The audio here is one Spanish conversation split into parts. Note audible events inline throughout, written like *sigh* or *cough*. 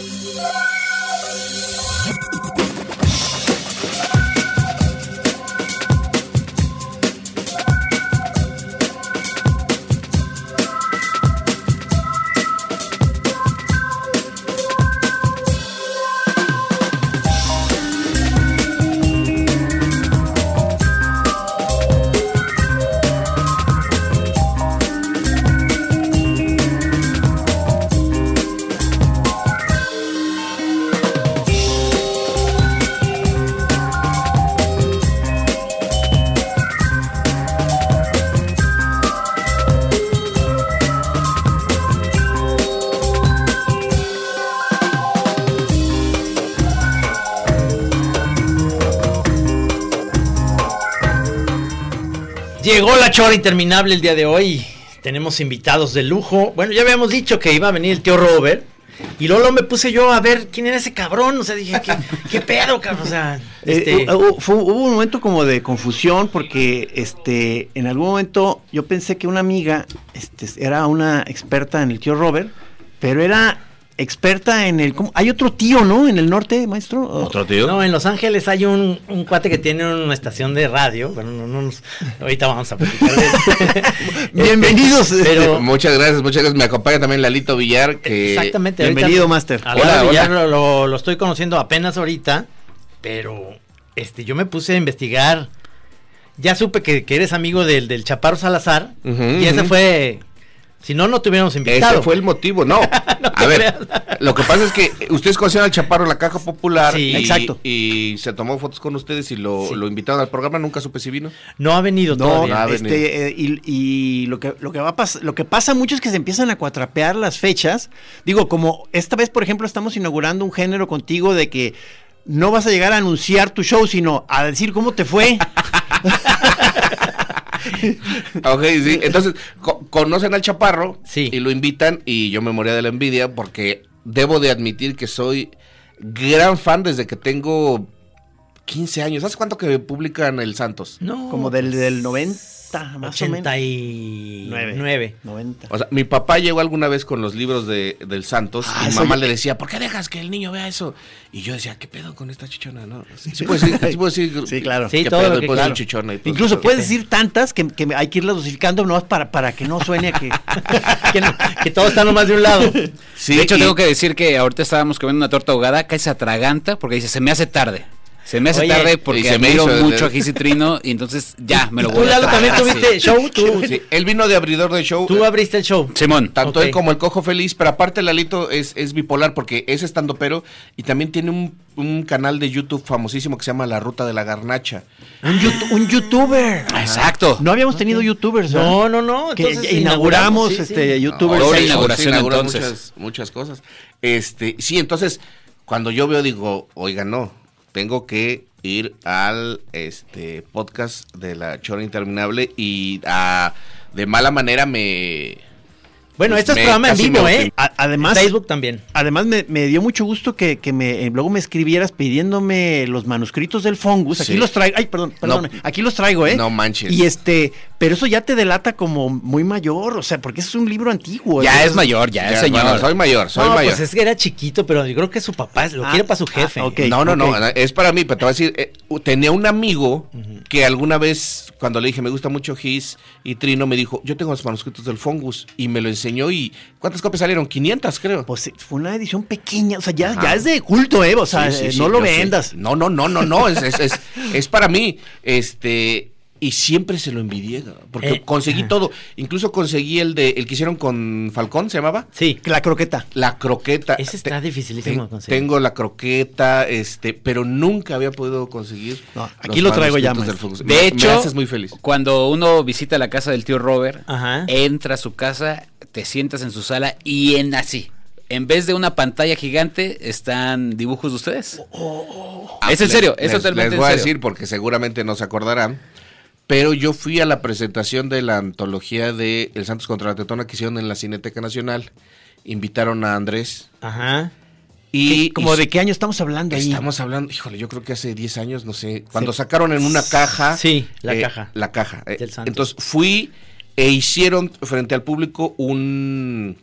Música Llegó la chora interminable el día de hoy. Tenemos invitados de lujo. Bueno, ya habíamos dicho que iba a venir el tío Robert. Y luego me puse yo a ver quién era ese cabrón. O sea, dije, ¿qué, qué pedo, cabrón? O sea, este... Eh, hubo, fue- hubo un momento como de confusión porque este en algún momento yo pensé que una amiga este, era una experta en el tío Robert, pero era experta en el... ¿cómo? Hay otro tío, ¿no? En el norte, maestro. ¿Otro tío? No, en Los Ángeles hay un, un cuate que tiene una estación de radio. Bueno, no, no nos- ahorita vamos a platicar. *laughs* Bienvenidos. Este, Pero *laughs* Muchas gracias, muchas gracias. Me acompaña también Lalito Villar, que... exactamente. Bienvenido, Master. a Hola. Villar Lo, lo- lo estoy conociendo apenas ahorita, pero este, yo me puse a investigar. Ya supe que, que eres amigo del, del Chaparro Salazar. Y ese fue. Si no, no te hubiéramos invitado. Ese fue el motivo, no. *laughs* a ver, lo que pasa es que ustedes conocieron al Chaparro en la caja popular Sí. y, Exacto. y se tomó fotos con ustedes y lo, Sí. lo invitaron al programa, nunca supe si vino. No ha venido No, todavía. ha venido. este, eh, y, y lo que lo que va a pas- lo que pasa mucho es que se empiezan a cuatrapear las fechas. Digo, como esta vez, por ejemplo, estamos inaugurando un género contigo de que no vas a llegar a anunciar tu show, sino a decir cómo te fue. *laughs* Ok, sí. Entonces, co- conocen al Chaparro Sí. y lo invitan y yo me moría de la envidia porque debo de admitir que soy gran fan desde que tengo 15 años. ¿Hace cuánto que publican El Santos? No, como del, pues, del 90, más o menos. 89. 90. O sea, mi papá llegó alguna vez con los libros de, del Santos Ah, y mamá ya- le decía, ¿por qué dejas que el niño vea eso? Y yo decía, ¿qué pedo con esta chichona? No, *laughs* sí, sí puedes decir, sí puedes decir, Sí, claro. Sí, ¿qué todo pedo? lo que- Puedes claro. decir chichona y todo Incluso eso. puedes decir tantas que, que hay que irlas dosificando nomás para, para que no suene a que... *laughs* que, no- que todo está nomás de un lado. Sí, de hecho, y- tengo que decir que ahorita estábamos comiendo una torta ahogada, que se atraganta porque dice, se me hace tarde. Se me hace Oye, tarde y porque se me hizo de- mucho a Gis y entonces ya me lo ¿Tú, voy a Lalo, también tuviste sí. show? ¿Tú, Sí, él vino de abridor de show. tú abriste el show. Simón. Tanto él como el cojo feliz, pero aparte Lalito es, es bipolar porque es estando pero y también tiene un, un canal de YouTube famosísimo que se llama La Ruta de la Garnacha. Un, youtu- un youtuber. Exacto. No habíamos tenido youtubers, ¿verdad? No, no, no. Que inauguramos sí, sí. este youtubers. Sí, inauguración, entonces. Muchas, muchas cosas. Este, sí, entonces, cuando yo veo, digo, oiga, no, tengo que ir al este podcast de la Chora Interminable y ah, de mala manera me, Bueno, pues esto es programa en vivo, ¿eh? además, Facebook también. además me, me dio mucho gusto que, que me, eh, luego me escribieras pidiéndome los manuscritos del Fongus. Aquí Sí. los traigo. Ay, perdón, perdón. No. aquí los traigo, ¿eh? No manches. Y este, pero eso ya te delata como muy mayor, o sea, porque es un libro antiguo. Ya es mayor, ya, Ya, es señor. bueno, soy mayor, soy no, mayor. pues es que era chiquito, pero yo creo que su papá lo Ah, quiere para su ah, jefe. ok. no, no, no, es para mí, pero te voy a decir, eh, tenía un amigo que alguna vez, cuando le dije, me gusta mucho Gis y Trino, me dijo, yo tengo los manuscritos del Fungus, y me lo enseñó, y ¿cuántas copias salieron? 500, creo. Pues eh, fue una edición pequeña, o sea, ya, Ajá. ya es de culto, ¿eh? O sea, Sí, sí, eh, sí, no lo sé. vendas. No, no, no, no, no, es, es, es, es para mí, este... Y siempre se lo envidié, porque Eh, conseguí ajá. todo. Incluso conseguí el de el que hicieron con Falcón, ¿se llamaba? Sí. La croqueta. La croqueta. Ese está Te- dificilísimo de conseguir. Tengo la croqueta, este, pero nunca había podido conseguir. No, aquí lo traigo ya. Fungus. De Me- hecho, me haces muy feliz. cuando uno visita la casa del tío Robert, Ajá. entra a su casa, te sientas en su sala y en así. En vez de una pantalla gigante, están dibujos de ustedes. es en serio, es les, totalmente les en voy a decir porque seguramente no se acordarán. Pero yo fui a la presentación de la antología de El Santos contra la Tetona que hicieron en la Cineteca Nacional. Invitaron a Andrés. Ajá. Y ¿Qué- ¿Como y de qué año estamos hablando ahí? Estamos hablando, híjole, yo creo que hace 10 años, no sé, cuando sacaron en una caja. Sí, la eh, caja. La caja. eh, Del Santos. entonces fui e hicieron frente al público un,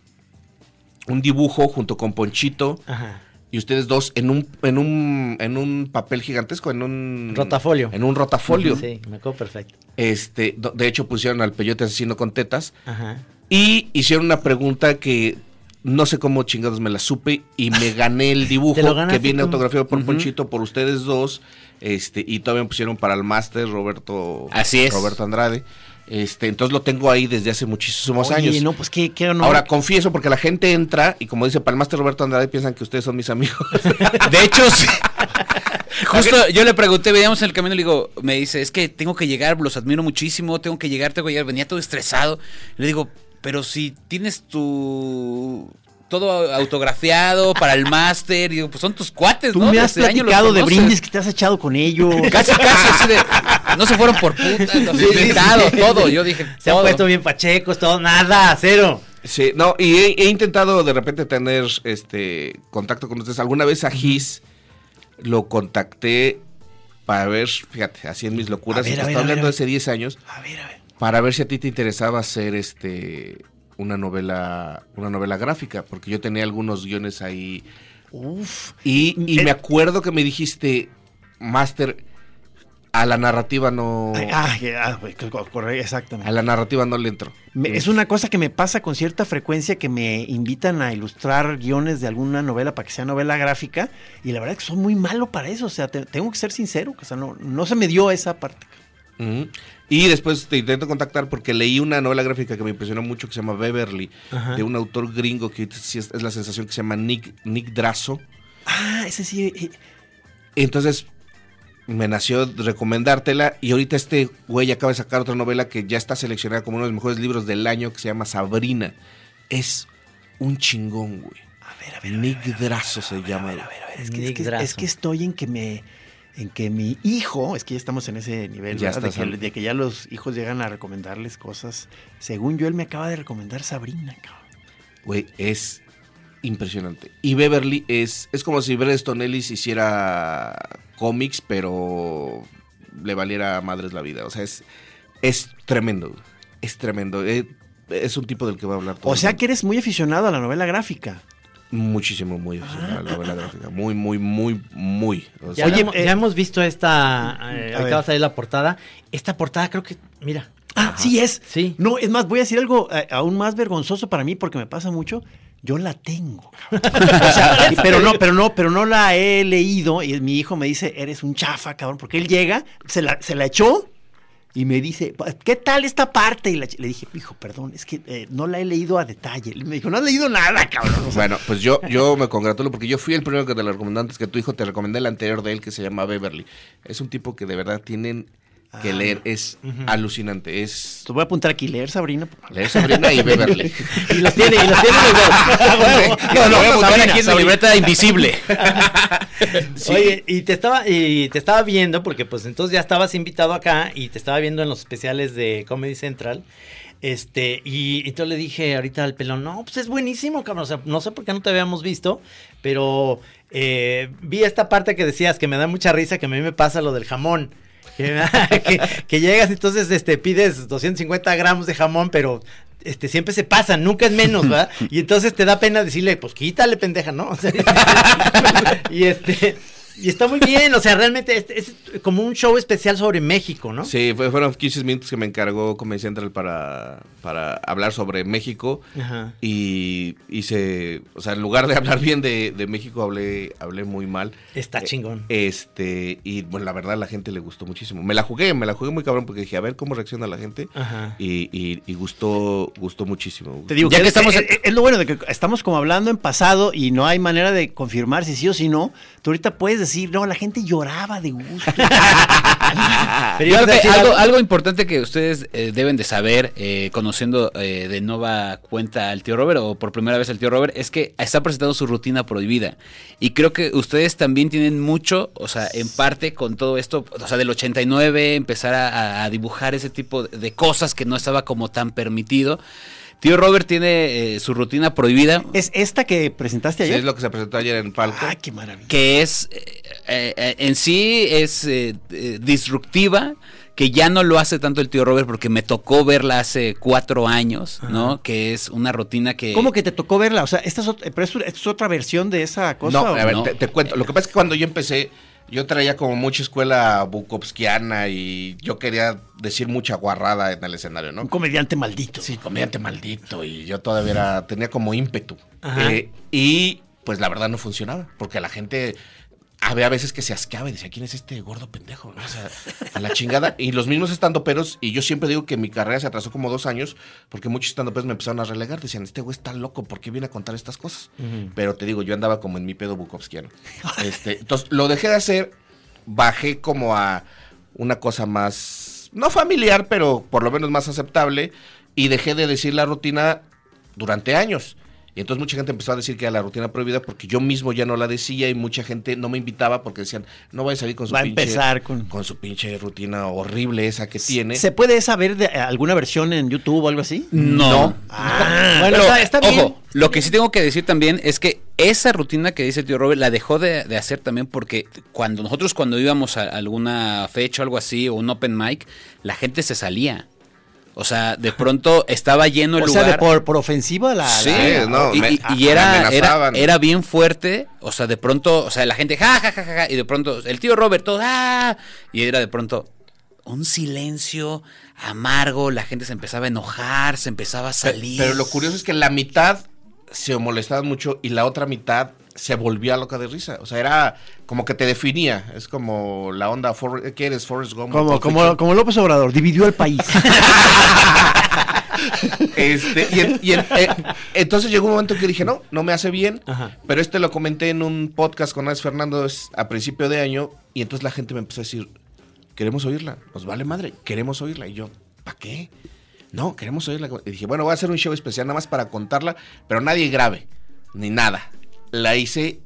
un dibujo junto con Ponchito Ajá. y ustedes dos en un, en un, en un papel gigantesco, en un Rotafolio. En un rotafolio. Sí, me acuerdo perfecto. Este, de hecho pusieron al peyote asesino con tetas Ajá. y hicieron una pregunta que no sé cómo chingados me la supe y me *laughs* gané el dibujo Te lo que viene tú. autografiado por. Ponchito por ustedes dos. Este, y todavía me pusieron para el máster Roberto Así es. Roberto Andrade. Este, entonces lo tengo ahí desde hace muchísimos Oye, años. no, pues qué, qué honor. Ahora confieso porque la gente entra y como dice para el máster Roberto Andrade piensan que ustedes son mis amigos. *laughs* De hecho, sí. *laughs* Justo yo le pregunté, veníamos en el camino y le digo, me dice, es que tengo que llegar, los admiro muchísimo, tengo que llegar, tengo que llegar, venía todo estresado. Le digo, pero si tienes tu todo autografiado para el máster, y digo, pues son tus cuates, Tú ¿no? me has Desde de brindis que te has echado con ellos. Casi, casi, así de, no se fueron por puta, los he invitado, todo. Yo dije, Se han todo. puesto bien pachecos, todo, nada, cero. Sí, no, y he, he intentado de repente tener este contacto con ustedes. Alguna vez a Gis lo contacté para ver, fíjate, así en mis locuras, ver, estoy ver, hablando de hace 10 años, A ver, a ver. para ver si a ti te interesaba hacer este una novela, una novela gráfica, porque yo tenía algunos guiones ahí. Uf. Y, y Eh, me acuerdo que me dijiste, Master, a la narrativa no. Ah, exactamente. a la narrativa no le entro. Es una cosa que me pasa con cierta frecuencia que me invitan a ilustrar guiones de alguna novela para que sea novela gráfica y la verdad es que soy muy malo para eso, o sea, te- tengo que ser sincero, o sea, no, no se me dio esa parte. Y después te intento contactar porque leí una novela gráfica que me impresionó mucho que se llama Beverly, Ajá. de un autor gringo que es, la sensación que se llama Nick, Nick Drazo. Ah, ese sí. eh, Entonces me nació recomendártela y ahorita este güey acaba de sacar otra novela que ya está seleccionada como uno de los mejores libros del año que se llama Sabrina. Es un chingón, güey. a ver, a ver. Nick Drazo se llama. A ver, a ver, es que, estoy en que me en que mi hijo, es que ya estamos en ese nivel, Ya ¿verdad? de, que, de que ya los hijos llegan a recomendarles cosas. Según yo, él me acaba de recomendar Sabrina, cabrón. Güey, es impresionante. Y Beverly es, es como si Breston Ellis hiciera cómics, pero le valiera a madres la vida. O sea, es, es tremendo. Es tremendo. Eh, Es un tipo del que voy a hablar todo O sea que eres muy aficionado a la novela gráfica. Muchísimo, muy aficionado a la novela gráfica. Muy, muy, muy, muy. O sea, Ya, Oye, hemos, eh, ya hemos visto esta. eh, ahorita ver. va a salir la portada. Esta portada creo que. Mira. Ah, sí es. Sí. No, es más, voy a decir algo eh, aún más vergonzoso para mí porque me pasa mucho. Yo la tengo. cabrón. *laughs* O sea, pero no, pero no, pero no la he leído y mi hijo me dice, eres un chafa, cabrón, porque él llega, se la, se la echó y me dice, ¿qué tal esta parte? Y la le dije, hijo, perdón, es que eh, no la he leído a detalle. Y me dijo, no has leído nada, cabrón. O sea, Bueno, pues yo, yo me congratulo porque yo fui el primero que te lo recomendé antes que tu hijo. Te recomendé el anterior de él que se llama Beverly. Es un tipo que de verdad tienen que Ah. leer. Es alucinante. Es te voy a apuntar aquí, leer Sabrina. leer Sabrina y Beverly. *laughs* Y los tiene, y los tiene los *laughs* dos. No, no, voy a apuntar Sabrina, aquí en Sabrina. libreta invisible. *laughs* Oye, y te estaba, y te estaba viendo, porque pues entonces ya estabas invitado acá y te estaba viendo en los especiales de Comedy Central. Este, y, y entonces le dije ahorita al pelón, no, pues es buenísimo, cabrón. O sea, no sé por qué no te habíamos visto, pero eh, vi esta parte que decías que me da mucha risa, que a mí me pasa lo del jamón. Que, *laughs* que- que llegas y entonces este, pides 250 gramos de jamón, pero este, siempre se pasan, nunca es menos, ¿verdad? *laughs* Y entonces te da pena decirle, pues quítale, pendeja, ¿no? O *laughs* sea, y este. Y está muy bien, o sea, realmente es, es como un show especial sobre México, ¿no? Sí, fue- fueron 15 minutos que me encargó Comedy Central para, para hablar sobre México. Ajá. Y hice, o sea, en lugar de hablar bien de, de México, hablé, hablé muy mal. Está chingón. Este, y bueno, la verdad a la gente le gustó muchísimo. Me la jugué, me la jugué muy cabrón porque dije, a ver cómo reacciona la gente. Ajá. Y, y- y gustó, gustó muchísimo. Te digo Ya que, que es, estamos- es- es lo bueno de que estamos como hablando en pasado y no hay manera de confirmar si sí o si no. Tú ahorita puedes decir, no, la gente lloraba de gusto. *laughs* Pero Yo creo que algo, importante que ustedes eh, deben de saber, eh, conociendo eh, de nueva cuenta al tío Robert o por primera vez al tío Robert, es que está presentando su rutina prohibida. Y creo que ustedes también tienen mucho, o sea, en parte con todo esto, o sea, del 89, empezar a, a dibujar ese tipo de cosas que no estaba como tan permitido. Tío Robert tiene eh, su rutina prohibida. ¿Es esta que presentaste Sí, ayer? es lo que se presentó ayer en Palco. Ay, qué maravilla. que es eh, eh, en sí es eh, disruptiva, que ya no lo hace tanto el tío Robert porque me tocó verla hace cuatro años, ¿no? Que es una rutina que... ¿Cómo que te tocó verla? O sea, esta es, ot- pero es, esta es otra versión de esa cosa. No, ¿o a ver, no? Te, te cuento. Lo que pasa es que cuando yo empecé, yo traía como mucha escuela bukovskiana y yo quería decir mucha guarrada en el escenario, ¿no? Un comediante maldito. Sí, comediante maldito y yo todavía era, tenía como ímpetu. Ajá. Eh, y pues la verdad no funcionaba, porque la gente había veces que se asqueaba y decía, ¿quién es este gordo pendejo? no? O sea, a la chingada. Y los mismos estandoperos, y yo siempre digo que mi carrera se atrasó como dos años, porque muchos estandoperos me empezaron a relegar, decían, este güey está loco, ¿por qué viene a contar estas cosas? Pero te digo, yo andaba como en mi pedo bukovskiano. *laughs* Este, entonces, lo dejé de hacer, bajé como a una cosa más, no familiar, pero por lo menos más aceptable, y dejé de decir la rutina durante años. Y entonces mucha gente empezó a decir que era la rutina prohibida porque yo mismo ya no la decía y mucha gente no me invitaba porque decían, no vaya a salir con su Va a pinche empezar con- con su pinche rutina horrible esa que tiene. ¿Se puede saber de eh, alguna versión en YouTube o algo así? No. Ah, Bueno, Pero, está- está bien. Ojo, lo que sí tengo que decir también es que esa rutina que dice el tío Robert la dejó de, de hacer también porque cuando nosotros cuando íbamos a alguna fecha o algo así o un open mic, la gente se salía. O sea, de pronto estaba lleno el o sea, lugar. de por, por ofensiva la... Sí, la- no, y, me- y- y me era, era, era bien fuerte, o sea, de pronto, o sea, la gente, ja, ja, ja, ja, ja, y de pronto, el tío Robert, todo, ah, y era de pronto un silencio amargo, la gente se empezaba a enojar, se empezaba a salir. Pero lo curioso es que la mitad se molestaban mucho y la otra mitad se volvía loca de risa. O sea, era como que te definía. Es como la onda, For- ¿qué eres? Forrest Gump. Como, como, como López Obrador, dividió el país. *laughs* Este, y en- y en- eh, entonces llegó un momento que dije, no, no me hace bien. Ajá. Pero este lo comenté en un podcast con Alex Fernández a principio de año. Y entonces la gente me empezó a decir, queremos oírla. Nos vale madre, queremos oírla. Y yo, ¿para qué? No, queremos oírla. Y dije, bueno, voy a hacer un show especial nada más para contarla, pero nadie grave, ni nada. La hice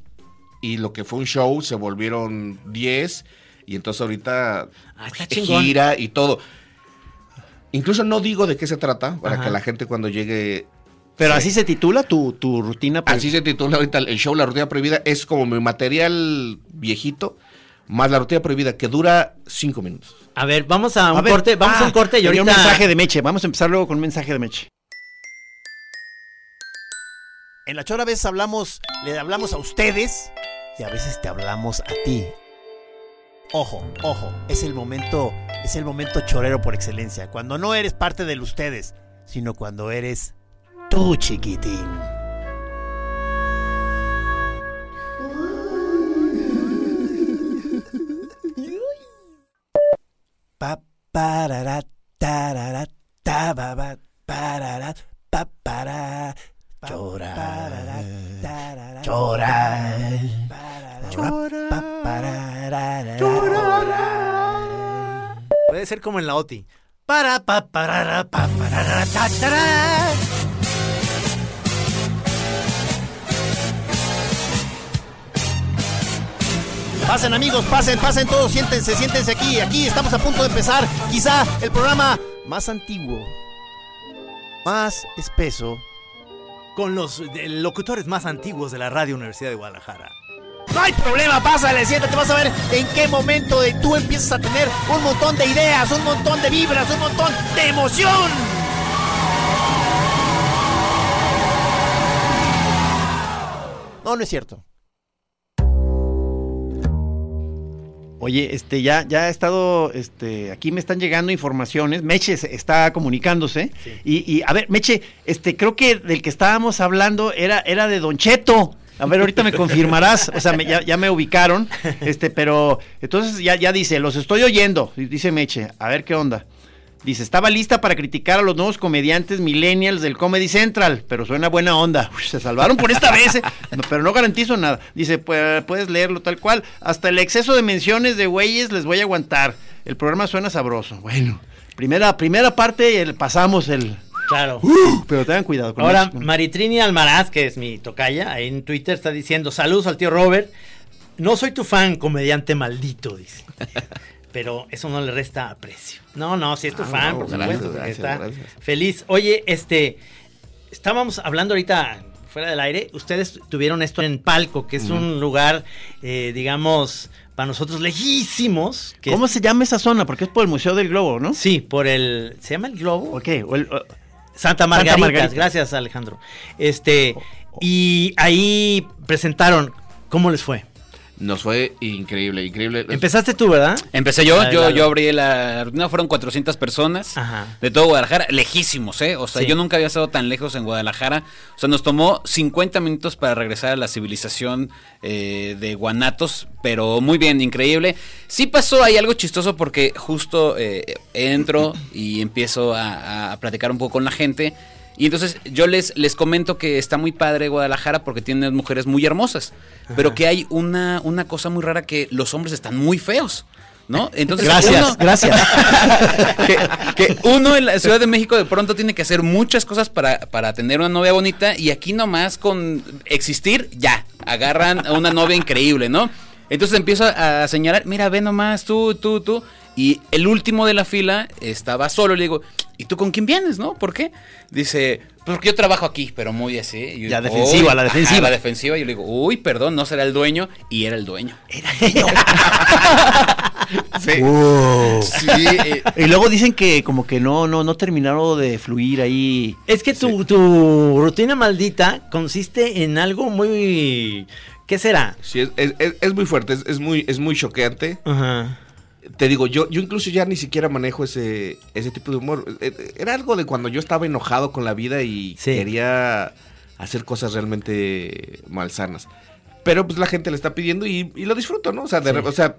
y lo que fue un show se volvieron 10 y entonces ahorita Ah, está chingón. gira y todo. Incluso no digo de qué se trata para Ajá. que la gente cuando llegue... Pero se- así se titula tu, tu rutina. pues. Así se titula ahorita el show La Rutina Prohibida. Es como mi material viejito, más La Rutina Prohibida, que dura cinco minutos. A ver, vamos a un A ver, corte, vamos a ah, un corte y ahorita... un mensaje de Meche. Vamos a empezar luego con un mensaje de Meche. En la chora a veces hablamos, le hablamos a ustedes y a veces te hablamos a ti. Ojo, ojo, es el momento, es el momento chorero por excelencia. Cuando no eres parte del ustedes, sino cuando eres tú, chiquitín. Pa, parara, tarara, ta, ba, ba, parara, pa, para, Llorar, llorar, llorar, llorar. Puede ser como en la OTI. Para, pa, parara, pa, parara, ta, tará. Pasen amigos, pasen, pasen todos, siéntense, siéntense aquí, aquí estamos a punto de empezar quizá el programa más antiguo más espeso. Con los locutores más antiguos de la Radio Universidad de Guadalajara. No hay problema, pásale, siéntate, vas a ver en qué momento de tú empiezas a tener un montón de ideas, un montón de vibras, un montón de emoción. No, no es cierto. Oye, este, ya, ya ha estado, este, aquí me están llegando informaciones. Meche está comunicándose. Y, y, a ver, Meche, este, creo que del que estábamos hablando era, era de Don Cheto. A ver, ahorita me confirmarás, o sea, me- ya, ya me ubicaron, este, pero entonces ya, ya dice, los estoy oyendo, dice Meche, a ver qué onda. Dice, estaba lista para criticar a los nuevos comediantes millennials del Comedy Central, pero suena buena onda. Se salvaron por esta vez, eh, no, pero no garantizo nada. Dice, "Pu- puedes leerlo tal cual. Hasta el exceso de menciones de güeyes les voy a aguantar. El programa suena sabroso. Bueno, primera, primera parte el- pasamos el... Claro. Pero tengan cuidado con Ahora, eso. Maritrini Almaraz, que es mi tocaya, ahí en Twitter está diciendo, saludos al tío Robert. No soy tu fan, comediante maldito, dice. Pero eso no le resta aprecio. No, no, si es tu Ah, fan, no, por gracias, supuesto, gracias, está gracias. feliz. Oye, este, estábamos hablando ahorita fuera del aire. Ustedes tuvieron esto en Palco, que es un lugar, eh, digamos, para nosotros lejísimos. Que ¿Cómo se llama esa zona? Porque es por el Museo del Globo, ¿no? Sí, por el. ¿Se llama el Globo? Ok, o el- o- Santa Margarita. Margarita. Gracias, Alejandro. Este, y ahí presentaron. ¿Cómo les fue? Nos fue increíble, increíble. Empezaste tú, ¿verdad? Empecé yo, Dale, yo, dale. yo abrí la rutina, fueron 400 personas Ajá. de todo Guadalajara, lejísimos, ¿eh? O sea, Sí. yo nunca había estado tan lejos en Guadalajara. O sea, nos tomó 50 minutos para regresar a la civilización eh, de Guanatos, pero muy bien, increíble. Sí pasó ahí algo chistoso porque justo eh, entro y empiezo a, a platicar un poco con la gente. Y entonces yo les, les comento que está muy padre Guadalajara porque tiene mujeres muy hermosas, pero que hay una, una cosa muy rara que los hombres están muy feos. ¿No? Entonces, Gracias, uno- gracias. *laughs* que, que uno en la Ciudad de México de pronto tiene que hacer muchas cosas para, para tener una novia bonita y aquí nomás con existir, ya, agarran a una novia increíble, ¿no? Entonces empiezo a señalar, mira, ve nomás, tú, tú, tú. Y el último de la fila estaba solo, le digo, ¿y tú con quién vienes, no? ¿Por qué? Dice, pues porque yo trabajo aquí, pero muy así. Y yo La defensiva, la Ajá, defensiva. la defensiva. Y yo le digo, uy, perdón, no será el dueño. Y era el dueño. *laughs* Sí. Uh. Sí, eh, Y luego dicen que como que no, no, no terminaron de fluir ahí. Es que tu, tu rutina maldita consiste en algo muy. ¿Qué será? Sí, es, es- es- es muy fuerte, es, es muy, es muy choqueante. Ajá. Te digo, yo, yo incluso ya ni siquiera manejo ese, ese tipo de humor. Eh, eh, Era algo de cuando yo estaba enojado con la vida y Sí. quería hacer cosas realmente malsanas. Pero pues la gente le está pidiendo y, y lo disfruto, ¿no? O sea, de Sí. o sea,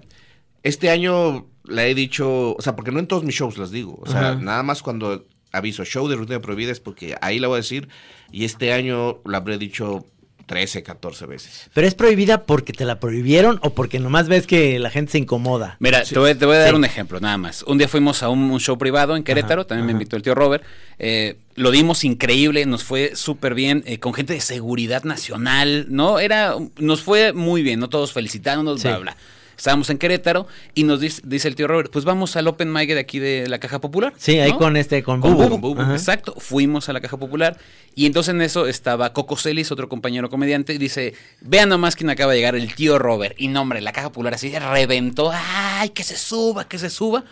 este año la he dicho, o sea, porque no en todos mis shows las digo. O sea, Ajá. nada más cuando aviso show de rutina prohibida es porque ahí la voy a decir. Y este año la habré dicho 13, 14 veces. ¿Pero es prohibida porque te la prohibieron o porque nomás ves que la gente se incomoda? Mira, te, voy, te voy a dar Sí. un ejemplo, nada más. Un día fuimos a un, un show privado en Querétaro, Ajá, también me invitó el tío Robert. eh, lo dimos increíble, nos fue súper bien, eh, con gente de seguridad nacional, ¿no? Era, nos fue muy bien, ¿no? Todos felicitándonos, Sí. bla, bla. Estábamos en Querétaro y nos dice, dice el tío Robert, pues vamos al Open Mic de aquí de la Caja Popular. Sí, ahí ¿no? con este, con, Con Bubu. Bubu, Ajá. Exacto. Fuimos a la Caja Popular y entonces en eso estaba Coco Celis, otro compañero comediante, y dice, vean nomás quién acaba de llegar, el tío Robert. Y no, hombre, la Caja Popular así reventó, ay, que se suba, que se suba.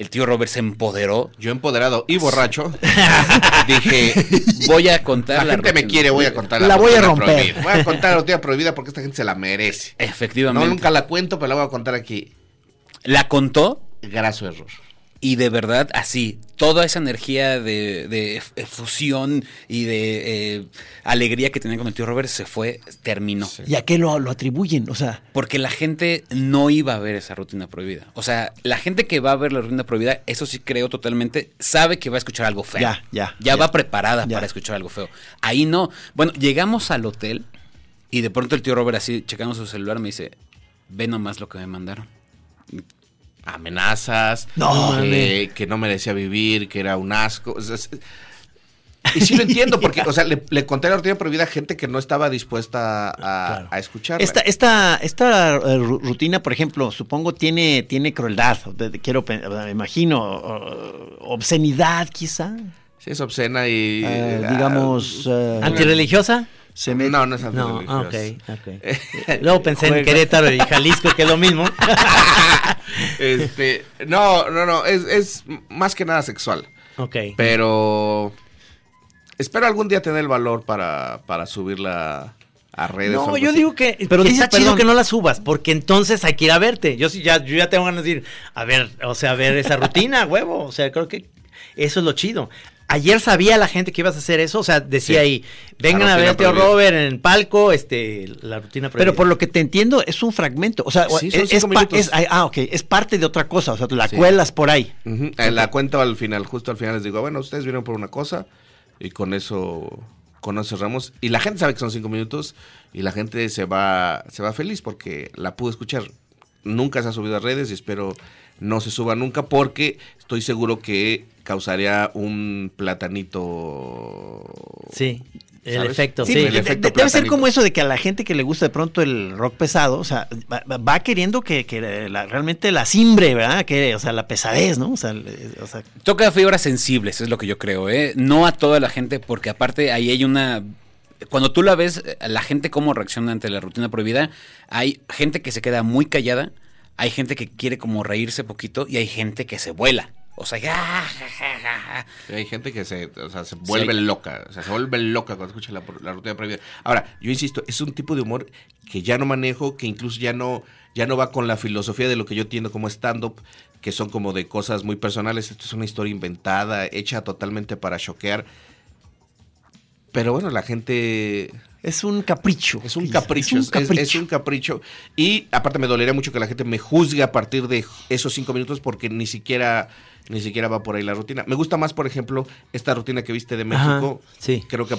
El tío Robert se empoderó. Yo empoderado y borracho, *laughs* dije, Voy a contar la gente me quiere, voy a contar La voy a romper. prohibida. Voy a contar la rutina prohibida porque esta gente se la merece. No, Efectivamente. nunca la cuento, pero la voy a contar aquí. La contó Graso error. Y de verdad así, toda esa energía de, de f- fusión y de eh, alegría que tenía con el tío Robert se fue, terminó. ¿Y a qué lo, lo atribuyen? O sea, Porque la gente no iba a ver esa rutina prohibida. O sea, la gente que va a ver la rutina prohibida, eso sí creo totalmente, sabe que va a escuchar algo feo. Ya, ya, Ya ya. va preparada Ya. para escuchar algo feo. Ahí no. Bueno, llegamos al hotel y de pronto el tío Robert así, checando su celular, me dice, ve nomás lo que me mandaron. Amenazas, No, que, que no merecía vivir, que era un asco. o sea, es- y sí lo entiendo, porque, o sea, le, le conté la rutina prohibida a gente que no estaba dispuesta a, Claro. a escucharla. esta, esta, esta eh, ru- rutina, por ejemplo, supongo tiene, tiene crueldad, de- de- quiero, me imagino, obscenidad quizá. Sí, es obscena y... Eh, ah, digamos... eh, ¿Antirreligiosa? Se mete- No, no es No, antirreligiosa. ok, ok. *laughs* Luego pensé en. Querétaro y Jalisco, que es lo mismo. *laughs* este, no, no, no, es, es más que nada sexual. ok. Pero espero algún día tener el valor para, para subirla a redes. No, yo así. digo que, Pero está chido perdón. que no la subas, porque entonces hay que ir a verte. Yo sí ya, yo ya tengo ganas de ir a ver, o sea, a ver esa rutina, *laughs* huevo. O sea, creo que eso es lo chido. Ayer sabía la gente que ibas a hacer eso, o sea, decía Sí. ahí, vengan a ver a Tío. Robert en el palco, este, la rutina Pero por lo que te entiendo, es un fragmento. O sea, Sí, es, es ah, ok, es parte de otra cosa. O sea, tú la Sí. cuelas por ahí. Eh, La cuento al final, justo al final les digo, bueno, ustedes vieron por una cosa y con eso, con eso cerramos. Y la gente sabe que son cinco minutos y la gente se va, se va feliz porque la pudo escuchar. Nunca se ha subido a redes y espero no se suba nunca porque estoy seguro que causaría un platanito. Sí, el ¿sabes? efecto, Sí, sí. el de- efecto de- debe ser como eso de que a la gente que le gusta de pronto el rock pesado, o sea, va, va- va queriendo que, que la- realmente la simbre, ¿verdad? Que, o sea, la pesadez, ¿no? O sea, le- o sea, Toca fibras sensibles, es lo que yo creo, ¿eh? No a toda la gente, porque aparte ahí hay una... Cuando tú la ves, la gente cómo reacciona ante la rutina prohibida, hay gente que se queda muy callada, hay gente que quiere como reírse poquito y hay gente que se vuela. O sea, ¡ah, ja, ja, ja, ja! Sí, Hay gente que se, o sea, se vuelve Sí. loca, o sea, se vuelve loca cuando escucha la, la rutina prohibida. Ahora, yo insisto, es un tipo de humor que ya no manejo, que incluso ya no, ya no va con la filosofía de lo que yo entiendo como stand-up, que son como de cosas muy personales. Esto es una historia inventada, hecha totalmente para choquear. Pero bueno, la gente es un capricho. es un capricho, Es un capricho. es un capricho. Y aparte me dolería mucho que la gente me juzgue a partir de esos cinco minutos porque ni siquiera, ni siquiera va por ahí la rutina. Me gusta más, por ejemplo, esta rutina que viste de México. Ajá, sí. Creo que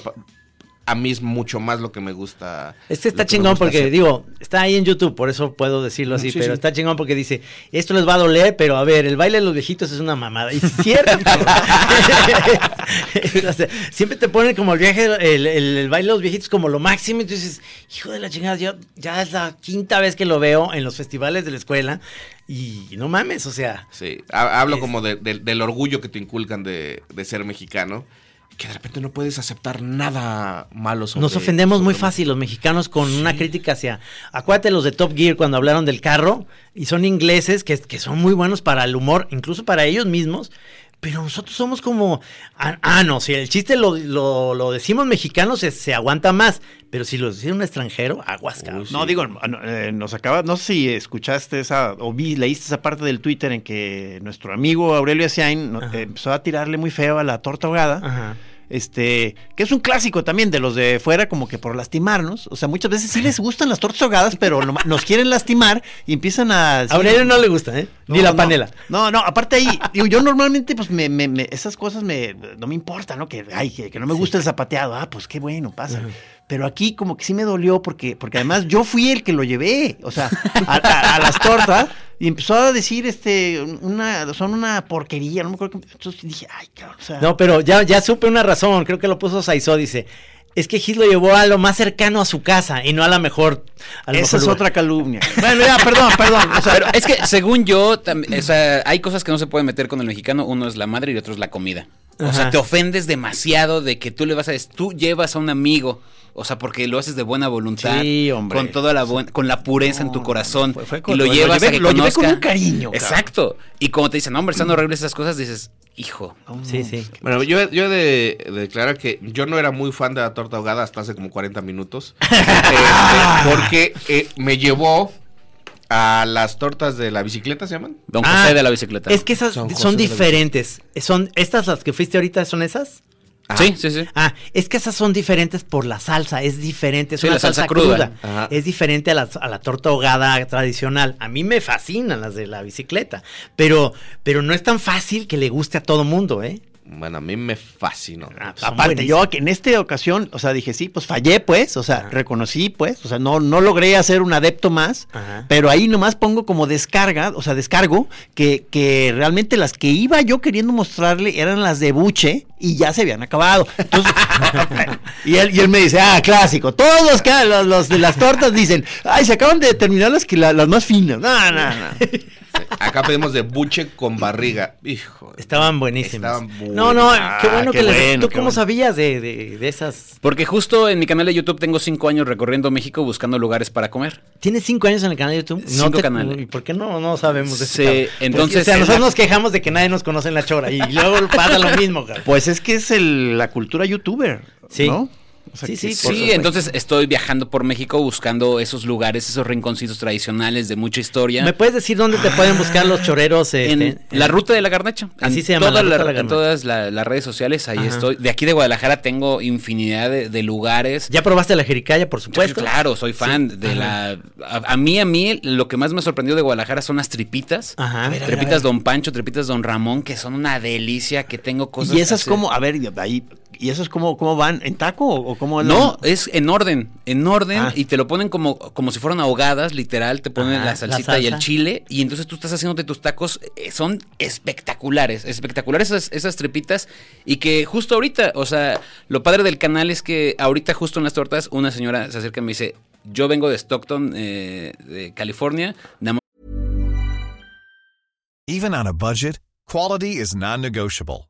a mí es mucho más lo que me gusta. Este está chingón porque, hacer. digo, está ahí en YouTube, por eso puedo decirlo así, Sí, pero sí. está chingón porque dice, esto les va a doler, pero a ver, el baile de los viejitos es una mamada. Y es cierto. *laughs* *laughs* Siempre te ponen como el viaje, el, el- el baile de los viejitos como lo máximo, y tú dices, hijo de la chingada, yo, ya es la quinta vez que lo veo en los festivales de la escuela, y no mames, o sea, Sí, ha- hablo Es- como de- de- del orgullo que te inculcan de, de ser mexicano. Que de repente no puedes aceptar nada malo sobre Nos ofendemos muy fácil los mexicanos con una crítica hacia. Acuérdate los de Top Gear cuando hablaron del carro y son ingleses que, que son muy buenos para el humor, incluso para ellos mismos. Pero nosotros somos como. Ah, ah, no, si el chiste lo, lo- lo decimos mexicanos se, se aguanta más. Pero si lo dice un extranjero, aguas, cabrón. No, digo, no, eh, nos acaba, no sé si escuchaste esa, o vi, leíste esa parte del Twitter en que nuestro amigo Aurelio Asiain no- eh, empezó a tirarle muy feo a la torta ahogada. Ajá. Este, que es un clásico también de los de fuera, como que por lastimarnos. O sea, muchas veces sí les gustan las tortas ahogadas, pero no- nos quieren lastimar y empiezan a. A Aurelio no le gusta, ¿eh? Ni No, la panela. No, no, aparte ahí, digo, yo normalmente, pues, me, me- me- esas cosas me, no me importa, ¿no? Que, ay, que, que no me gusta el zapateado. Ah, pues qué bueno, pasa. Pero aquí como que sí me dolió porque, porque además yo fui el que lo llevé, o sea, a, a- a las tortas y empezó a decir, este, una, son una porquería, no me acuerdo. Entonces dije, ay, cabrón, o sea. No, pero ya, ya supe una razón. Creo que lo puso Saizó. Dice: Es que Gis lo llevó a lo más cercano a su casa y no a la mejor. a esa mejor es lugar. otra calumnia. *laughs* bueno, ya, perdón, perdón. O sea, Pero es que según yo, tam- o sea, hay cosas que no se pueden meter con el mexicano. Uno es la madre y otro es la comida. O Ajá. sea, te ofendes demasiado de que tú le vas a... Tú llevas a un amigo, o sea, porque lo haces de buena voluntad. Sí, hombre. Con toda la buen- con la pureza en tu No, corazón. fue- fue y con- lo lo llevas llevé- a que lo llevé con conozca. un cariño, cabrón. Exacto. Y como te dicen, no, hombre, están horribles esas cosas, dices, hijo. Sí, sí. Bueno, yo, yo he de, de declarar que yo no era muy fan de la torta ahogada hasta hace como 40 minutos. *laughs* Este, porque eh, me llevó a las tortas de la bicicleta, ¿se llaman? Don Ah, José de la bicicleta. Es que esas Son diferentes. Son estas las que fuiste ahorita, son esas. Sí, sí, sí. Ah, es que esas son diferentes por la salsa, es diferente, es Sí, una la salsa salsa, cruda. cruda. Es diferente a la, a la torta ahogada tradicional. A mí me fascinan las de la bicicleta, pero, pero no es tan fácil que le guste a todo mundo, ¿eh? Bueno, a mí me fascinó. Ah, pues Aparte, yo que en esta ocasión, o sea, dije, sí, pues fallé, pues, o sea, Ajá. reconocí, pues, o sea, no, no logré hacer un adepto más, Ajá. pero ahí nomás pongo como descarga, o sea, descargo, que, que realmente las que iba yo queriendo mostrarle eran las de buche y ya se habían acabado. Entonces, *laughs* Y él, y él me dice, ah, clásico. Todos los, ca- los, los de las tortas dicen, ay, se acaban de terminar las, que la- las más finas. No, no, no. Acá pedimos de buche con barriga. Hijo. Estaban buenísimas. Estaban. No, no, qué Ah, bueno qué que les- bueno, ¿Tú qué cómo bueno. sabías de, de, de esas? Porque justo en mi canal de YouTube tengo cinco años recorriendo México buscando lugares para comer. ¿Tienes cinco años en el canal de YouTube? Cinco canales. ¿Y por qué no, no sabemos de Sí, eso? cabrón? entonces, Porque, o sea, nosotros la- nos quejamos de que nadie nos conoce en la chora y luego pasa lo mismo, cabrón. Pues es que es el- la cultura youtuber. Sí. ¿no? O sea, Sí, sí, Sí, entonces estoy viajando por México buscando esos lugares, esos rinconcitos tradicionales de mucha historia. ¿Me puedes decir dónde te pueden buscar los choreros? en este, la ruta de la garnacha. Así En se llama, la todas Ruta de la En todas la- las redes sociales, ahí Ajá. estoy. De aquí de Guadalajara tengo infinidad de, de lugares. ¿Ya probaste la jericaya, por supuesto? Claro, soy fan de la... A, a mí, a mí, lo que más me sorprendió de Guadalajara son las tripitas. Ajá. A ver, a ver, tripitas a ver. Don Pancho, tripitas Don Ramón, que son una delicia, que tengo cosas... y esas como, a ver, ahí, ¿y esas cómo, cómo van? ¿En taco o, cómo? es la- No, es en orden, en orden, Ah. y te lo ponen como, como si fueran ahogadas, literal, te ponen Ajá, la la salsita y el chile, y entonces tú estás haciéndote tus tacos, eh, son espectaculares, espectaculares esas, esas tripitas, y que justo ahorita, o sea, lo padre del canal es que ahorita justo en las tortas, una señora se acerca y me dice, yo vengo de Stockton, eh, de California, Even on a budget, quality is non-negotiable.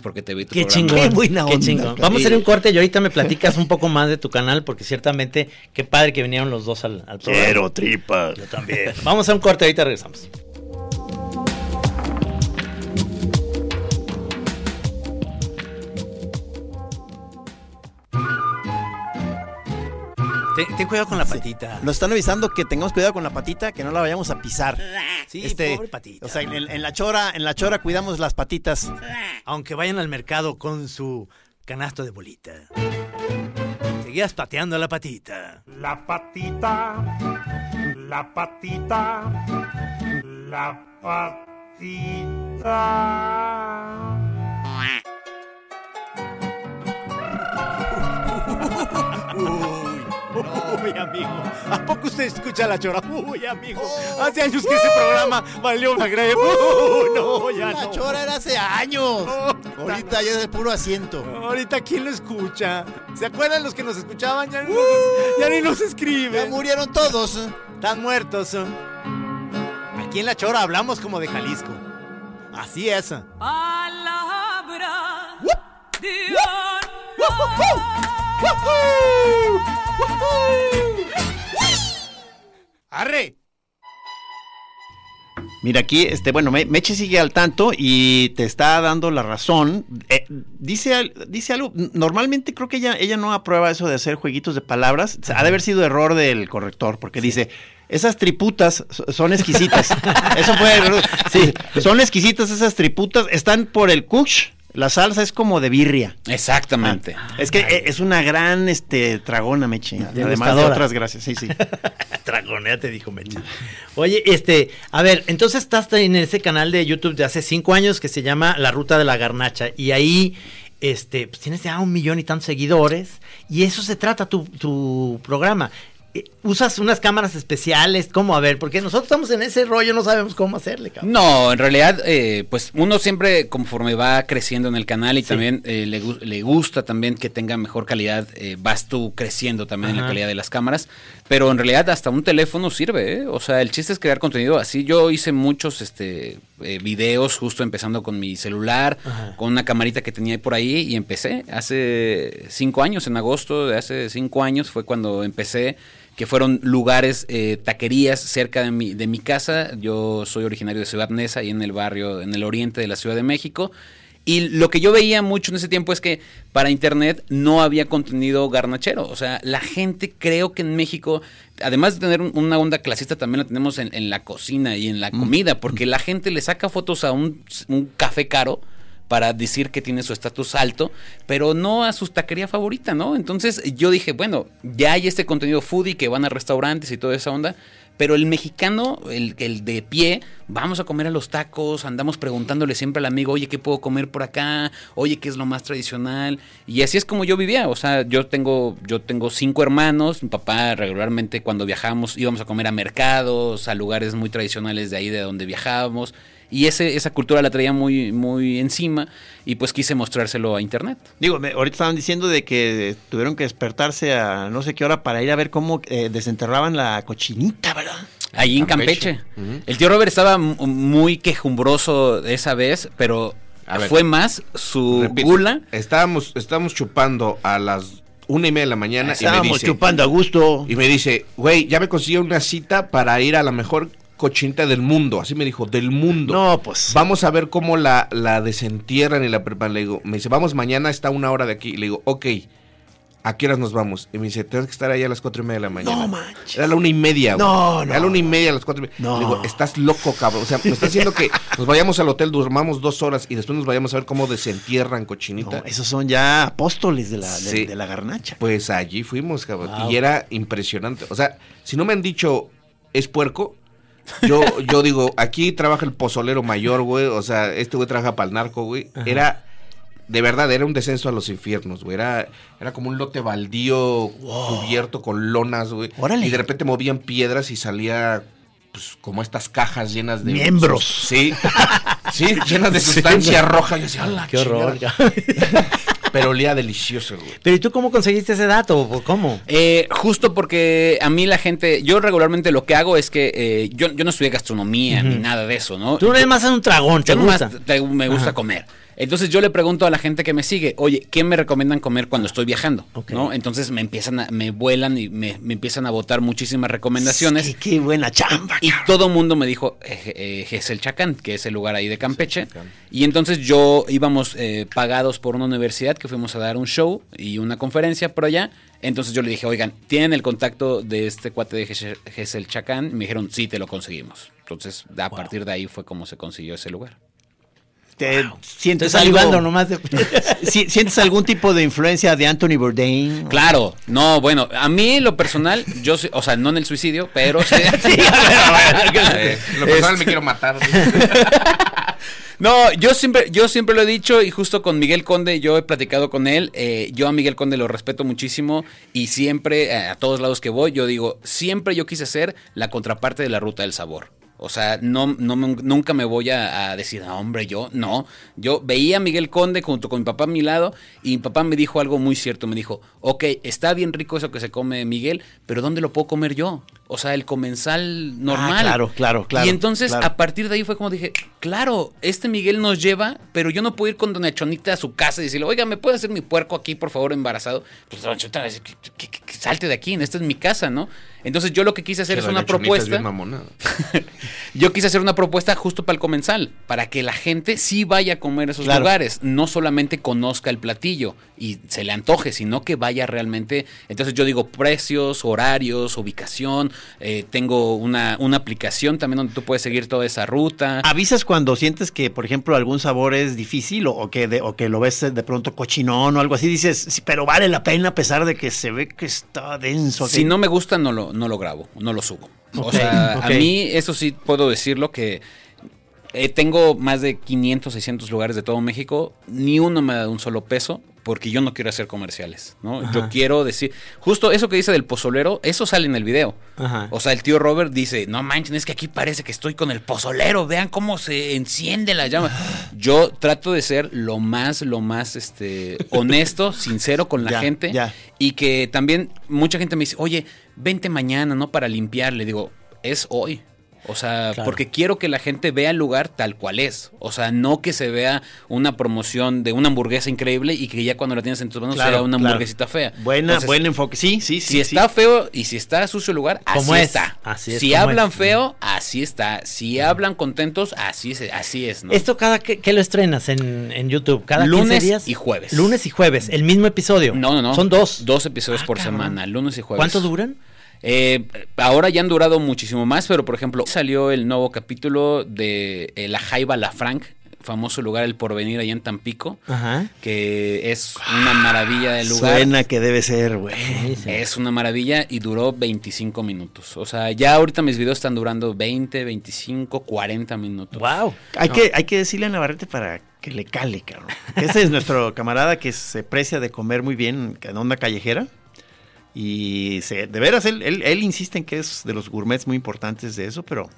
Porque te vi tu Qué programa. chingón. Qué buena qué onda, chingón. cabrón. Vamos a hacer un corte y ahorita me platicas un poco más de tu canal, porque ciertamente qué padre que vinieron los dos al, al programa. Quiero tripas. Yo también. Vamos a un corte, ahorita regresamos. Ten, ten cuidado con la patita. Nos están avisando que tengamos cuidado con la patita, que no la vayamos a pisar. Sí, Este, pobre patita. O sea, en, en la chora, en la chora cuidamos las patitas. Aunque vayan al mercado con su canasto de bolita. Seguías pateando la patita. La patita, la patita, la patita. *laughs* Uy, amigo. ¿A poco usted escucha la chora? Uy, amigo. Hace años que ese programa valió una greve. Uy, no, ya La no. chora era hace años. Oh, Ahorita ya es de puro asiento. Ahorita, ¿quién lo escucha? ¿Se acuerdan los que nos escuchaban? Ya ni nos, ya ni nos Ya escriben. murieron todos. Están muertos. Aquí en La Chora hablamos como de Jalisco. Así es. ¡Arre! Mira aquí, este, bueno, Me- Meche sigue al tanto y te está dando la razón. Eh, dice, dice algo, normalmente creo que ella, ella no aprueba eso de hacer jueguitos de palabras. O sea, Ha de haber sido error del corrector, porque dice, esas triputas so- son exquisitas. *laughs* eso fue, sí, son exquisitas esas triputas, están por el kush. La salsa es como de birria. Exactamente. Ah, es que eh, es una gran este tragona, Meche. Además de otras gracias, sí, sí. *laughs* Tragonea te dijo Meche. Oye, este, a ver, entonces estás en ese canal de YouTube de hace cinco años que se llama La Ruta de la Garnacha y ahí, este, pues tienes ya un millón y tantos seguidores y eso se trata tu, tu programa. Eh, ¿Usas unas cámaras especiales? ¿Cómo? A ver, porque nosotros estamos en ese rollo, no sabemos cómo hacerle, cabrón. No, en realidad, eh, pues uno siempre conforme va creciendo en el canal y Sí. también eh, le, le gusta también que tenga mejor calidad, eh, vas tú creciendo también en la calidad de las cámaras, pero en realidad hasta un teléfono sirve, ¿eh? o sea, el chiste es crear contenido así. Yo hice muchos este, eh, videos justo empezando con mi celular, Ajá. con una camarita que tenía ahí por ahí y empecé hace cinco años, en agosto de hace cinco años fue cuando empecé que fueron lugares, eh, taquerías cerca de mi, de mi casa. Yo soy originario de Ciudad Neza, ahí en el barrio, en el oriente de la Ciudad de México. Y lo que yo veía mucho en ese tiempo es que para internet no había contenido garnachero. O sea, la gente creo que en México, además de tener un- una onda clasista, también la tenemos en, en la cocina y en la comida, porque la gente le saca fotos a un, un café caro para decir que tiene su estatus alto, pero no a su taquería favorita, ¿no? Entonces yo dije, bueno, ya hay este contenido foodie que van a restaurantes y toda esa onda, pero el mexicano, el, el de pie, vamos a comer a los tacos, andamos preguntándole siempre al amigo, oye, ¿qué puedo comer por acá? Oye, ¿qué es lo más tradicional? Y así es como yo vivía, o sea, yo tengo, yo tengo cinco hermanos, mi papá regularmente cuando viajábamos íbamos a comer a mercados, a lugares muy tradicionales de ahí de donde viajábamos. Y ese, esa cultura la traía muy, muy encima y pues quise mostrárselo a internet. Digo, me- ahorita estaban diciendo de que tuvieron que despertarse a no sé qué hora para ir a ver cómo eh, desenterraban la cochinita, ¿verdad? Allí en Campeche. Campeche. El tío Robert estaba muy quejumbroso esa vez, pero A ver. fue más su Repito, gula. Estábamos, estábamos chupando a las una y media de la mañana y me Estábamos dice, chupando a gusto. y me dice, güey, ya me consiguió una cita para ir a la mejor cochinita del mundo. Así me dijo, del mundo. No, pues. Vamos a ver cómo la, la desentierran y la preparan. Le digo, me dice, vamos mañana, está a una hora de aquí. Le digo, ok, ¿a qué horas nos vamos? Y me dice, tienes que estar ahí a las cuatro y media de la mañana. No manches. Era la una y media. güey. No, no. Era la una y media a las cuatro y media. No. Le digo, estás loco, cabrón. O sea, me está haciendo que *laughs* nos vayamos al hotel, durmamos dos horas y después nos vayamos a ver cómo desentierran cochinita. No, esos son ya apóstoles de la, de, Sí. de la garnacha. Pues allí fuimos, cabrón. Wow. Y era impresionante. O sea, si no me han dicho es puerco, yo, yo digo, aquí trabaja el pozolero mayor, güey. O sea, este güey trabaja para el narco, güey. Era, de verdad, era un descenso a los infiernos, güey. Era, era como un lote baldío cubierto con lonas, güey. Órale. Y de repente movían piedras y salía, pues, como estas cajas llenas de... Miembros. Sí. Sí, llenas de *laughs* sustancia roja. Yo decía, "A la Qué horror. *laughs* chingada". Pero olía delicioso, güey. Pero ¿y tú cómo conseguiste ese dato? ¿O ¿Cómo? Eh, justo porque a mí la gente, yo regularmente lo que hago es que eh, yo, yo no estudié gastronomía ni nada de eso, ¿no? Tú no eres más un tragón, ¿te Yo gusta? te- me gusta Ajá. comer. Entonces yo le pregunto a la gente que me sigue, oye, ¿qué me recomiendan comer cuando estoy viajando? Entonces me empiezan a, me vuelan y me, me empiezan a botar muchísimas recomendaciones. Sí, qué buena chamba. Y todo mundo me dijo eh, eh, Chacán, que es el lugar ahí de Campeche. Y entonces yo íbamos eh, pagados por una universidad que fuimos a dar un show y una conferencia por allá. Entonces yo le dije, oigan, ¿tienen el contacto de este cuate de Gesell Chacán? Y me dijeron, sí, te lo conseguimos. Entonces, a partir de ahí fue como se consiguió ese lugar. ¿Te Estoy sientes salivando algo- nomás de... *laughs* si- ¿Sientes algún tipo de influencia de Anthony Bourdain? Claro, no, bueno, a mí lo personal, yo, sí- o sea, no en el suicidio, pero sí. *laughs* Eh, en lo personal me quiero matar. *laughs* No, yo siempre, yo siempre lo he dicho y justo con Miguel Conde yo he platicado con él. eh, yo a Miguel Conde lo respeto muchísimo y siempre eh, a todos lados que voy yo digo siempre yo quise ser la contraparte de la ruta del sabor. O sea, no, no me- nunca me voy a, a decir, "Ah, hombre, yo no. Yo veía a Miguel Conde junto con mi papá a mi lado y mi papá me dijo algo muy cierto. Me dijo, ok, está bien rico eso que se come Miguel, pero ¿dónde lo puedo comer yo? O sea, el comensal normal. Ah, claro, claro, claro, Y entonces, claro. a partir de ahí fue como dije, claro, este Miguel nos lleva, pero yo no puedo ir con Doña Chonita a su casa y decirle, oiga, ¿me puede hacer mi puerco aquí, por favor, embarazado? Pues Doña Chonita va a decir, "Que- que- que- que salte de aquí, esta es mi casa, ¿no? Entonces yo lo que quise hacer Que es una es propuesta. bien. *laughs* Yo quise hacer una propuesta justo para el comensal, para que la gente sí vaya a comer a esos Claro. lugares, no solamente conozca el platillo y se le antoje, sino que vaya realmente. Entonces yo digo precios, horarios, ubicación, eh, tengo una, una aplicación también donde tú puedes seguir toda esa ruta. ¿Avisas cuando sientes que, por ejemplo, algún sabor es difícil o, o que, de- o que lo ves de pronto cochinón o algo así? Dices, "Sí, pero vale la pena a pesar de que se ve que está denso. Si no me gusta, no lo, no lo grabo, no lo subo. O sea, a mí eso sí puedo decirlo que eh, tengo más de 500, 600 lugares de todo México, ni uno me da un solo peso porque yo no quiero hacer comerciales, ¿no? Yo quiero decir, justo eso que dice del pozolero, eso sale en el video. Ajá. O sea, el tío Robert dice, no manchen, es que aquí parece que estoy con el pozolero, vean cómo se enciende la llama. *gasps* Yo trato de ser lo más, lo más, este, honesto, *laughs* sincero con la Ya, gente. ya. Y que también mucha gente me dice, oye, vente mañana, ¿no? Para limpiar. Le digo, es hoy. O sea, Claro. porque quiero que la gente vea el lugar tal cual es. O sea, no que se vea una promoción de una hamburguesa increíble y que ya cuando la tienes en tus manos Claro, sea una claro. hamburguesita fea. Buena, Entonces, buen enfoque. Sí, sí, sí. si sí. está feo y si está sucio el lugar, así es, está. así es si hablan es. feo, así está. Si hablan contentos, así es, así es, ¿no? ¿Esto cada que, que lo estrenas en, en YouTube? ¿Cada Lunes 15 días? y jueves. Lunes y jueves, el mismo episodio. No, no, no. Son dos. Dos episodios Ah, por cabrón. semana, lunes y jueves. ¿Cuánto duran? Eh, ahora ya han durado muchísimo más, pero por ejemplo, salió el nuevo capítulo de eh, La Jaiba La Frank. famoso lugar El Porvenir allá en Tampico, Ajá. que es una maravilla del lugar. Suena que debe ser, güey. Es una maravilla y duró 25 minutos. O sea, ya ahorita mis videos están durando 20, 25, 40 minutos. Wow. Hay, No. que, hay que decirle a Navarrete para que le cale, cabrón. Ese es nuestro camarada que se precia de comer muy bien en onda callejera. Y se, de veras, él, él, él insiste en que es de los gourmets muy importantes de eso, pero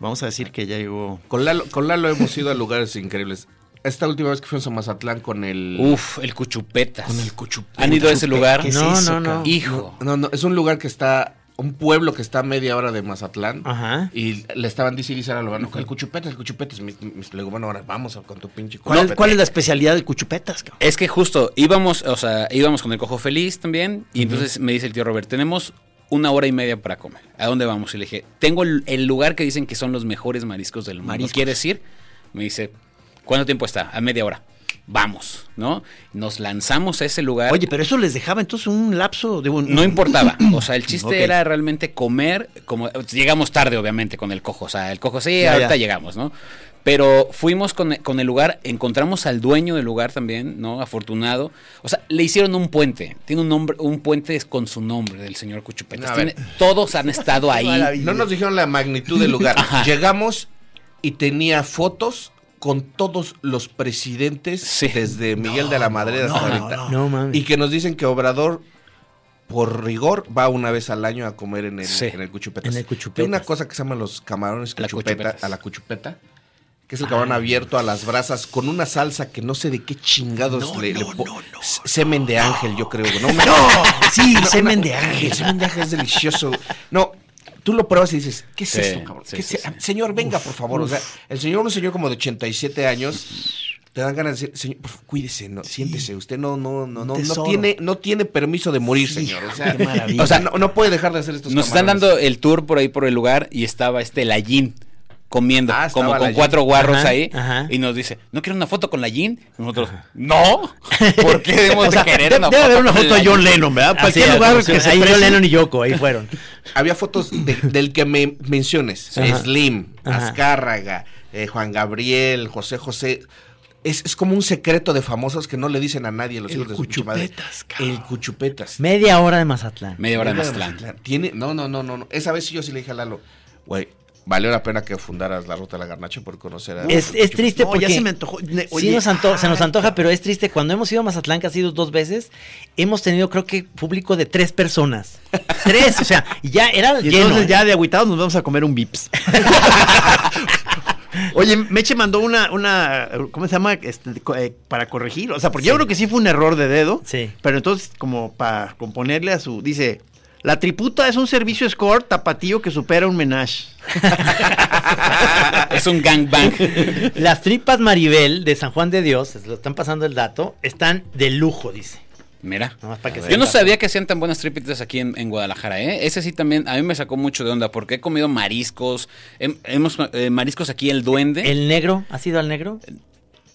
vamos a decir que ya llegó. Con Lalo, con Lalo hemos ido a lugares increíbles. Esta última vez que fuimos a Mazatlán con el... Uf, el Cuchupetas. Con el Cuchupetas. ¿Han ido a ese lugar? ¿Qué es No, eso, no, no. Hijo. No, no, es un lugar que está... Un pueblo que está a media hora de Mazatlán. Ajá. Y le estaban diciendo a lo bueno, el Cuchupetas, el Cuchupetas. Me, me- le digo, bueno, ahora vamos con tu pinche ¿Cuál, es, Cuchupetas. cuál es la especialidad del cuchupetas, cabrón? Es que justo íbamos, o sea, íbamos con el cojo feliz también. Y entonces me dice el tío Robert, tenemos una hora y media para comer. ¿A dónde vamos? Y le dije, tengo el, el lugar que dicen que son los mejores mariscos del mundo. Mariscos. ¿Quieres ir? Me dice, ¿cuánto tiempo está? A media hora. Vamos, ¿no? Nos lanzamos a ese lugar. Oye, pero eso les dejaba entonces un lapso de un. No importaba. *clears throat* O sea, el chiste era realmente comer. como Llegamos tarde, obviamente, con el cojo. O sea, el cojo sí, Ya, ahorita ya. llegamos, ¿no? Pero fuimos con, con el lugar, encontramos al dueño del lugar también, ¿no? Afortunado. O sea, le hicieron un puente. Tiene un nombre, un puente con su nombre del señor Cuchupetas. Tiene- todos han estado *laughs* ahí. No nos dijeron la magnitud del lugar. Ajá. Llegamos y tenía fotos con todos los presidentes Sí. desde Miguel de la Madrid hasta ahorita. No mames. Y que nos dicen que Obrador, por rigor, va una vez al año a comer en el, Sí. en el Cuchupetas. En el Cuchupetas. Tiene una cosa que se llama los camarones La cuchupeta, Cuchupetas. a la cuchupeta. Que es el camarón abierto a las brasas con una salsa que no sé de qué chingados le, le Semen de ángel, yo creo. No, *laughs* me- sí, No, semen una- de ángel. El semen de ángel es delicioso. No, tú lo pruebas y dices, ¿qué es Sí, esto, cabrón? sí, ¿Qué sí, es- sí. Señor, venga, por favor. O sea, el señor, un señor como de 87 años, te dan ganas de decir, señor, por cuídese, no, siéntese. Usted no, no, no, no, no tiene, no tiene permiso de morir, señor. O sea, qué maravilla. o sea, no, no puede dejar de hacer estos Nos están dando el tour por ahí por el lugar y estaba este Lallín comiendo Ah, como con cuatro guarros Ajá, ahí ajá. y nos dice, ¿no quiero una foto con Lallín? Y Nosotros, no, *laughs* ¿por qué debemos O sea, de querer una debe foto haber una con foto de? John Lennon, ¿verdad? Así Cualquier lugar que se ahí John Lennon y Yoko, ahí fueron. *laughs* Había fotos de- del que me menciones. Ajá. Slim, Ajá. Azcárraga, eh, Juan Gabriel, José José. Es, es como un secreto de famosos que no le dicen a nadie los El hijos de su pinche madre. Cuchupetas. El Cuchupetas. Media hora de Mazatlán. Media hora de Mazatlán. Tiene, no, no, no, no, no. Esa vez sí yo sí le dije a Lalo, güey, valió la pena que fundaras la ruta de la garnacha por conocer a. Es, es triste No, porque ya se me antojó. Ne- sí nos anto- se nos ah, antoja, pero es triste. Cuando hemos ido a Mazatlán, que ha sido dos veces, hemos tenido creo que público de tres personas. tres, o sea, ya era Y lleno. entonces ¿eh? ya de aguitados nos vamos a comer un Vips. *laughs* Oye, Meche mandó una, una ¿cómo se llama? Este, eh, para corregir. O sea, porque yo creo que sí fue un error de dedo. Sí. Pero entonces, como para componerle a su. Dice. La triputa es un servicio score tapatío que supera un menage. *laughs* Es un gangbang. Las tripas Maribel de San Juan de Dios, se lo están pasando el dato, están de lujo, dice. Mira. Nomás para que Yo no sabía que hacían tan buenas tripitas aquí en, en Guadalajara, ¿eh? Ese sí también, a mí me sacó mucho de onda porque he comido mariscos, hem- hemos eh, mariscos aquí, el duende. ¿El negro? ¿Has ido al negro?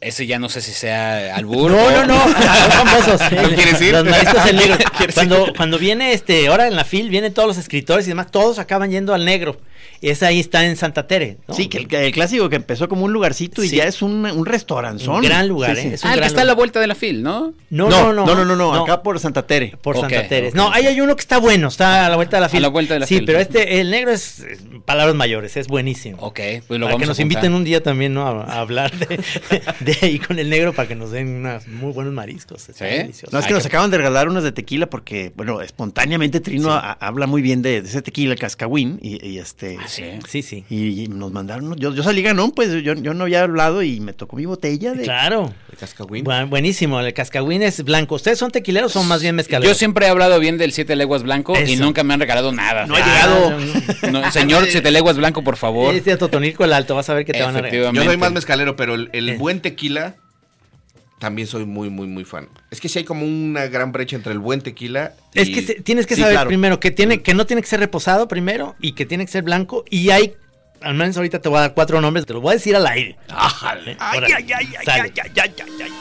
Ese ya no sé si sea albur. No, o- no, no, *laughs* son famosos. ¿No quieres ir? Los mariscos del negro. *laughs* ¿Quieres Cuando, ir? cuando viene este, ahora en la FIL, vienen todos los escritores y demás, todos acaban yendo al negro. Ese ahí está en Santa Tere. ¿no? Sí, que el, el clásico que empezó como un lugarcito y Sí. ya es un, un restauranzón. Un gran lugar, Sí, sí. ¿eh? Es un Ah, el que está a la vuelta de la fil, ¿no? No, no, no, no, no, no, acá por Santa Tere. por Santa Tere. No, ahí hay uno que está bueno, está a la vuelta de la fila. la vuelta de la Sí, fila. pero este, el negro es, palabras mayores, es buenísimo. Ok, pues lo para vamos que a nos inviten un día también, ¿no? A, a hablar de, *laughs* de ahí con el negro para que nos den unos muy buenos mariscos. Está ¿Sí? delicioso. No, es Ay, que nos acaban de regalar unas de tequila porque, bueno, espontáneamente Trino a- habla muy bien de, de ese tequila, el y, y este... Ah, sí. Sí, sí. Y, y nos mandaron, yo, yo salí ganón, pues yo, yo no había hablado y me tocó mi botella de... Claro. El buenísimo, el cascagüín es blanco. ¿Ustedes son tequileros o son más bien mezcaleros? Yo siempre he hablado bien del Siete Leguas Blanco y nunca me han regalado nada. No ha Ah, llegado. no, señor Siete Leguas Blanco, por favor. *laughs* Es de Totonilco el Alto, vas a ver que te van a regalar. Yo soy más mezcalero, pero el, el Eh. buen tequila también soy muy, muy, muy fan. Es que sí hay como una gran brecha entre el buen tequila y... Es que se- tienes que Sí, saber claro. primero que tiene que no tiene que ser reposado primero y que tiene que ser blanco y hay al menos ahorita te voy a dar cuatro nombres, te los voy a decir al aire. Ay, ay, ay, ay, Sale. ay, ay, ay, ay.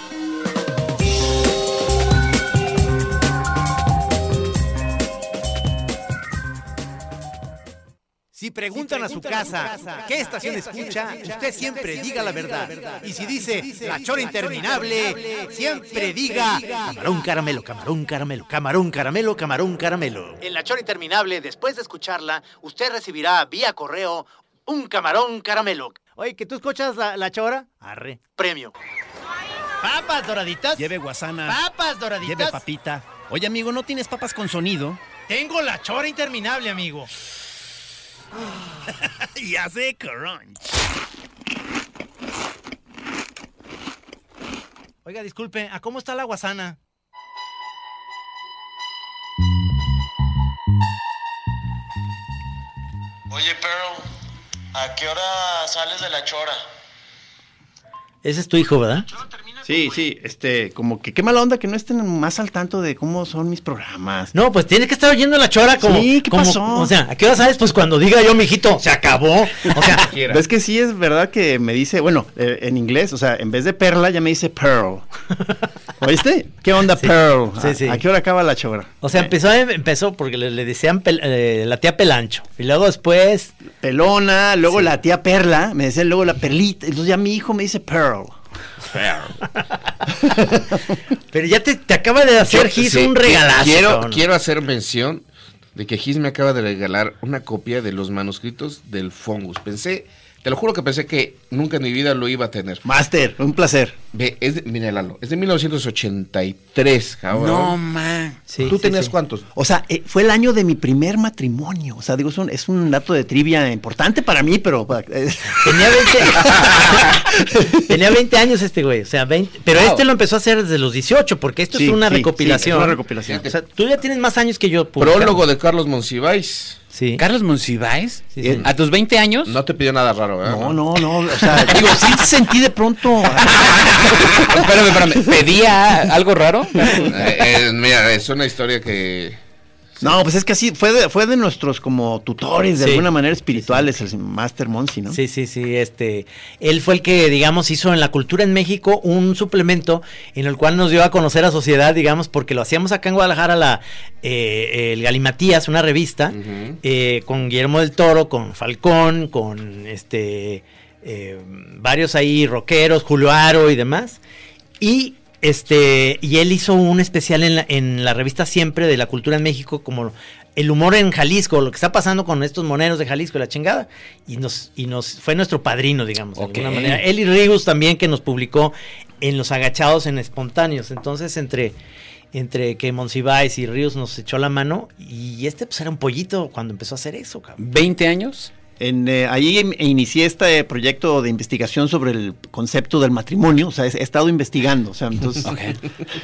Si preguntan a su casa qué estación escucha, usted siempre diga la verdad. Y si dice la chora interminable, siempre diga camarón caramelo, camarón caramelo, camarón caramelo, camarón caramelo. En la chora interminable, después de escucharla, usted recibirá vía correo un camarón caramelo. Oye, ¿que tú escuchas la, la chora? Arre. Premio. Papas doraditas. Lleve guasana. Papas doraditas. Lleve papita. Oye, amigo, ¿no tienes papas con sonido? Tengo la chora interminable, amigo. *laughs* y hace crunch. Oiga, disculpe, ¿a cómo está la guasana? Oye, Pearl, ¿a qué hora sales de la chora? Ese es tu hijo, ¿verdad? Sí, sí, este, como que qué mala onda que no estén más al tanto de cómo son mis programas. No, pues tienes que estar oyendo la chora como. Sí, ¿qué como- pasó? O sea, ¿a qué hora sabes? Pues cuando diga yo, mijito, se acabó. O sea, *laughs* es que sí es verdad que me dice, bueno, eh, en inglés, o sea, en vez de perla ya me dice pearl. *laughs* ¿Oíste? ¿Qué onda pearl? sí, ¿A, sí. a qué hora acaba la chora? o sea empezó, empezó porque le, le decían pel- eh, la tía Pelancho. Y luego después. Pelona, luego la tía Perla, me decía luego la perlita, entonces ya mi hijo me dice pearl. Pero ya te, te acaba de hacer Yo- Gis sí, un regalazo. Quiero, quiero hacer mención de que Gis me acaba de regalar una copia de los manuscritos del Fungus. Pensé, te lo juro que pensé que nunca en mi vida lo iba a tener. Master, un placer. Ve, es de, mira, Lalo, es de 1983, cabrón. No, man. Sí, ¿Tú sí, tenías sí. cuántos? O sea, eh, fue el año de mi primer matrimonio. O sea, digo, es un, es un dato de trivia importante para mí, pero... eh, *laughs* Tenía 20, *laughs* tenía 20 años este güey, o sea, 20, pero Wow. este lo empezó a hacer desde los 18, porque esto Sí, es una sí, recopilación. sí, es una recopilación. O sea, tú ya tienes más años que yo. publicando. Prólogo de Carlos Monsiváis. Sí. ¿Carlos Monsiváis? Sí, sí. ¿A tus 20 años? No te pidió nada raro, ¿verdad? no, no, no. O sea, *laughs* digo, sí sentí de pronto... espérame, espérame. ¿Pedía algo raro? Eh, eh, mira, es una historia que... No, pues es que así fue de, fue de nuestros como tutores de Sí. alguna manera espirituales, el Master Monsi, ¿no? Sí, sí, sí, este, él fue el que, digamos, hizo en la cultura en México un suplemento en el cual nos dio a conocer a sociedad, digamos, porque lo hacíamos acá en Guadalajara, la, eh, el Galimatías, una revista, eh, con Guillermo del Toro, con Falcón, con este, eh, varios ahí rockeros, Julio Aro y demás, y este, y él hizo un especial en la, en la revista Siempre de la Cultura en México, como el humor en Jalisco, lo que está pasando con estos moneros de Jalisco, la chingada. Y nos, y nos fue nuestro padrino, digamos, de alguna manera. Él y Rigus también, que nos publicó en Los Agachados en Espontáneos. Entonces, entre, entre que Monsiváis y Ríos nos echó la mano, y este pues era un pollito cuando empezó a hacer eso, cabrón. ¿20 años? En, eh, ahí em- inicié este proyecto de investigación sobre el concepto del matrimonio, o sea, he, he estado investigando, o sea, entonces...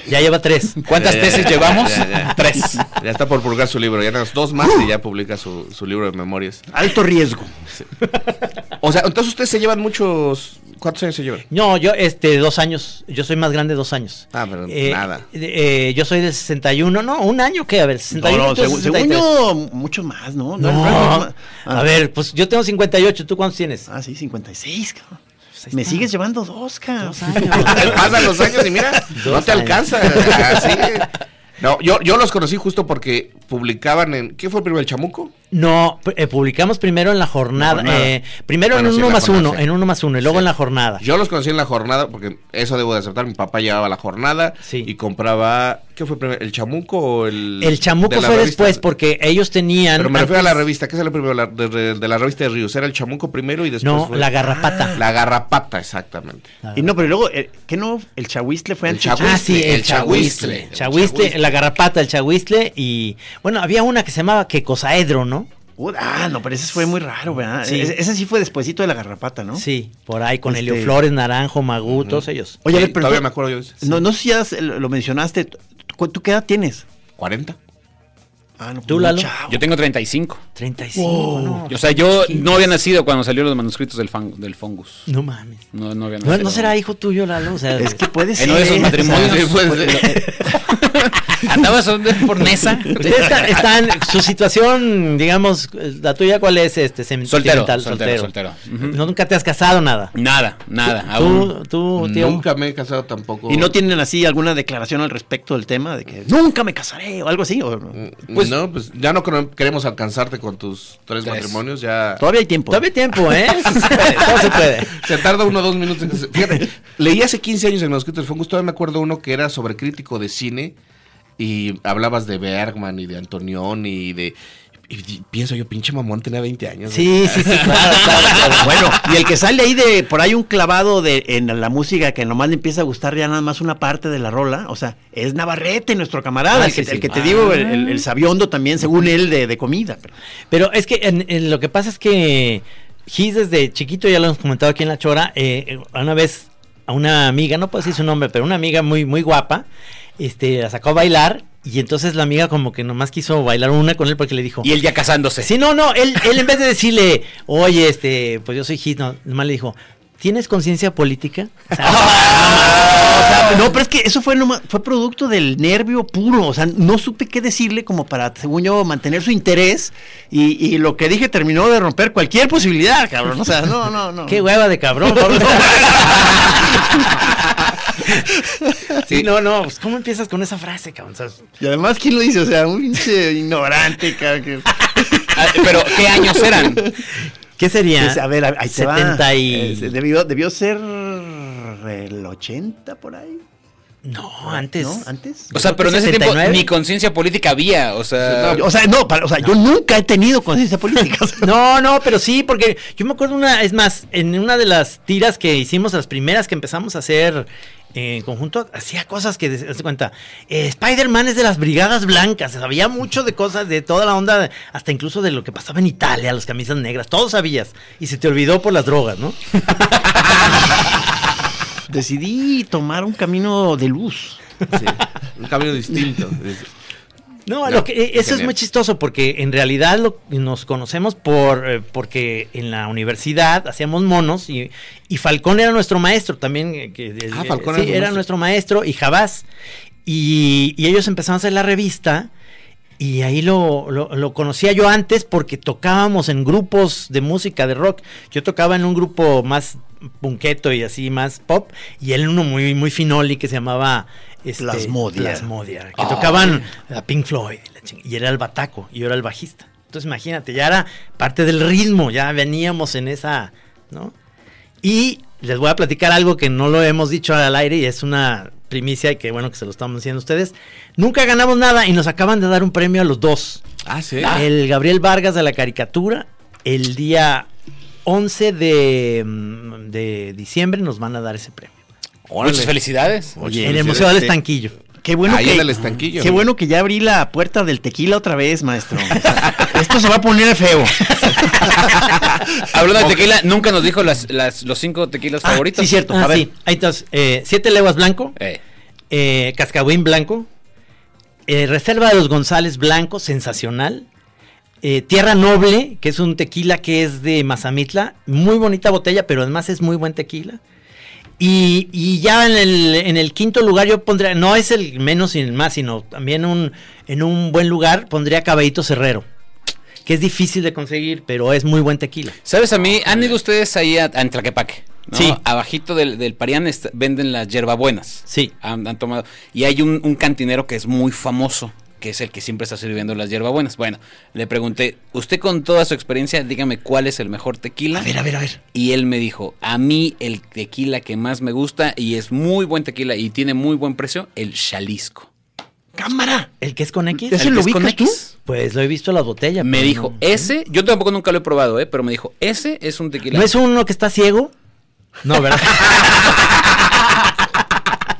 Ya lleva tres. ¿Cuántas Ya, tesis ya, llevamos? ya, ya. Tres. Ya está por publicar su libro, ya más dos más y ya publica su, su libro de memorias. Alto riesgo. O sea, entonces ustedes se llevan muchos... ¿Cuántos años se llevan? No, yo, este, dos años. Yo soy más grande dos años. Ah, pero Eh, nada. eh, yo soy del 61, no, un año, ¿qué? A ver, No, 61. no, según 63. yo, mucho más, ¿no? No, Ah, a ver, pues yo tengo 58, ¿tú cuántos tienes? Ah, sí, 56, cabrón. Me sigues llevando dos, cabrón. Dos *laughs* años. Pasan los años y mira, no te años. alcanza. Así. *laughs* No, yo, yo los conocí justo porque publicaban en... ¿Qué fue primero, el chamuco? No, eh, publicamos primero en la jornada. La jornada. eh, primero Bueno, en sí, uno más jornada, uno, sí. en uno más uno, y luego Sí. en la jornada. Yo los conocí en la jornada, porque eso debo de aceptar, mi papá llevaba la jornada Sí. y compraba... ¿Qué fue primero, el chamuco o el...? El chamuco de fue revista? después porque ellos tenían. Pero me refiero a la antes- revista, ¿qué salió primero? La- de, de- de la revista de Ríos, ¿era el chamuco primero y después No, fue- la garrapata. La garrapata, exactamente. Y no, pero luego, eh, ¿qué no? El chahuistle fue El antes. chahuistle. Ah, sí, el, el chahuistle. chahuistle. Chahuistle, la garrapata, el chahuistle y bueno, había una que se llamaba Quecosaedro, ¿no? Uh, ah, no, pero ese fue muy raro, ¿verdad? Sí. Ese, ese sí fue despuesito de la garrapata, ¿no? Sí, por ahí con Este- Helio Flores, Naranjo, Magú, todos ellos. Oye, a Sí, ver, pero todavía tú- me acuerdo yo. No, no sé si ya lo mencionaste. ¿Tú, tú qué edad tienes? 40. Ah, no, ¿Tú, muy Lalo? chavo. Yo tengo 35. 35, no. O sea, yo no había nacido cuando salieron los manuscritos del, fan- del Fungus. No mames. No, no había ¿No, nacido. no será hijo tuyo, Lalo? O sea, Es que puede En ser. uno de esos matrimonios. Sí, puede ser. *laughs* ¿Andabas donde- por Nesa? Ustedes están, están- su situación, digamos, la tuya, ¿cuál es? Este, Soltero, soltero, soltero. Ujú. No, nunca te has casado, nada. Nada, nada. aún. Tú, tú, tío. Nunca me he casado tampoco. ¿Y no tienen así alguna declaración al respecto del tema? De que nunca me casaré o algo así. ¿o no? Pues no, pues ya no queremos alcanzarte con tus tres, Tres. matrimonios, ya... Todavía hay tiempo. Todavía hay tiempo, ¿eh? *laughs* Todo se puede. Se tarda uno o dos minutos. en que se- Fíjate, leí hace 15 años el manuscrito del Fungus. Todavía me acuerdo uno que era sobre crítico de cine y hablabas de Bergman y de Antonioni y de. Y, pienso yo, pinche mamón, tenía 20 años. Sí, sí, sí, claro, claro, claro. Bueno, y el que sale ahí de por ahí un clavado de en la música que nomás le empieza a gustar ya nada más una parte de la rola, o sea, es Navarrete, nuestro camarada, Ah, el, que, sí, sí. el que te digo, el, el- Ah. el sabiondo también, según él, de, de comida. Pero- Pero es que en- en lo que pasa es que Gis desde chiquito, ya lo hemos comentado aquí en La Chora, eh, eh, una vez a una amiga, no puedo decir su nombre, pero una amiga muy, muy guapa, este, la sacó a bailar y entonces la amiga como que nomás quiso bailar una con él porque le dijo... Y él ya casándose. Sí, no, no, él, él en vez de decirle, oye, este, pues yo soy Gis, no, nomás le dijo, ¿tienes conciencia política? O sea, *laughs* O sea, no, pero es que eso fue nomás- fue producto del nervio puro, o sea, no supe qué decirle como para, según yo, mantener su interés y, y lo que dije terminó de romper cualquier posibilidad, cabrón, o sea, no, no, no. Qué hueva de cabrón. Pablo. *laughs* *laughs* sí, no, no, pues ¿cómo empiezas con esa frase, cabrón? Y además, ¿quién lo dice? O sea, un pinche ignorante, cabrón. que- Ah, Pero, ¿qué años eran? ¿Qué sería? Pues, a ver, ahí te va. 70 y... Eh, debió, debió ser el 80 por ahí. No, antes. ¿No? ¿Antes? O sea, pero en ese tiempo 79. ni conciencia política había. O sea, O sea, no, para- o sea, yo nunca he tenido conciencia política. No, no, pero sí, porque yo me acuerdo una, es más, en una de las tiras que hicimos, las primeras que empezamos a hacer en conjunto, hacía cosas que, de cuenta, eh, Spider-Man es de las Brigadas Blancas, sabía mucho de cosas, de toda la onda, hasta incluso de lo que pasaba en Italia, las camisas negras, todo sabías, y se te olvidó por las drogas, ¿no? *laughs* Decidí tomar un camino de luz. Sí, un camino distinto. No, No, lo que, eh, eso es muy chistoso porque en realidad lo- nos conocemos por eh, porque en la universidad hacíamos monos y, y Falcón era nuestro maestro también. eh, que, eh, Ah, Falcón sí, era nuestro maestro y Jabás. Y, y ellos empezaron a hacer la revista y ahí lo, lo, lo conocía yo antes porque tocábamos en grupos de música de rock. Yo tocaba en un grupo más punqueto y así más pop y él en uno muy, muy finoli que se llamaba... este, Plasmodia. Plasmodia, que tocaban a Pink Floyd y la ching- y era el bataco y yo era el bajista. Entonces imagínate, ya era parte del ritmo, ya veníamos en esa, ¿no? Y les voy a platicar algo que no lo hemos dicho al aire y es una primicia y que bueno que se lo estamos diciendo a ustedes. Nunca ganamos nada y nos acaban de dar un premio a los dos. Ah, sí. El Gabriel Vargas de la caricatura, el día 11 de, mm, de diciembre nos van a dar ese premio. Muchas felicidades. Oye, en el Museo del Estanquillo. Qué bueno Ahí que en el estanquillo. Qué bueno que ya abrí la puerta del tequila otra vez, maestro. O *laughs* sea, esto se va a poner feo. *laughs* Hablando de tequila, nunca nos dijo las, las- los cinco tequilas Ah, favoritos. sí, cierto. Ah, a ver. sí. Ahí entonces, eh, siete leguas blanco, Eh, eh, blanco, eh, reserva de los González blanco, sensacional. eh, Tierra Noble, que es un tequila que es de Mazamitla, muy bonita botella, pero además es muy buen tequila. Y, y ya en el, en el quinto lugar yo pondría, no es el menos y el más, sino también un, en un buen lugar pondría Caballito Cerrero, que es difícil de conseguir, pero es muy buen tequila. ¿Sabes a mí? ¿Han ido ustedes ahí a, a Tlaquepaque? ¿no? Sí. Abajito del, del Parián venden las hierbabuenas. Sí. Han, han tomado. Y hay un, un cantinero que es muy famoso, que es el que siempre está sirviendo las hierbabuenas. Bueno, le pregunté, usted con toda su experiencia, dígame cuál es el mejor tequila. A ver, a ver, a ver. Y él me dijo, a mí el tequila que más me gusta y es muy buen tequila y tiene muy buen precio, el Jalisco. ¡Cámara! ¿El que es con X? ¿Ese El lo ubicas tú? X. Pues lo he visto en las botellas. Me dijo, no- ese, yo tampoco nunca lo he probado, ¿eh? pero me dijo, ese es un tequila. ¿No es uno que está ciego? No, ¿verdad? *laughs*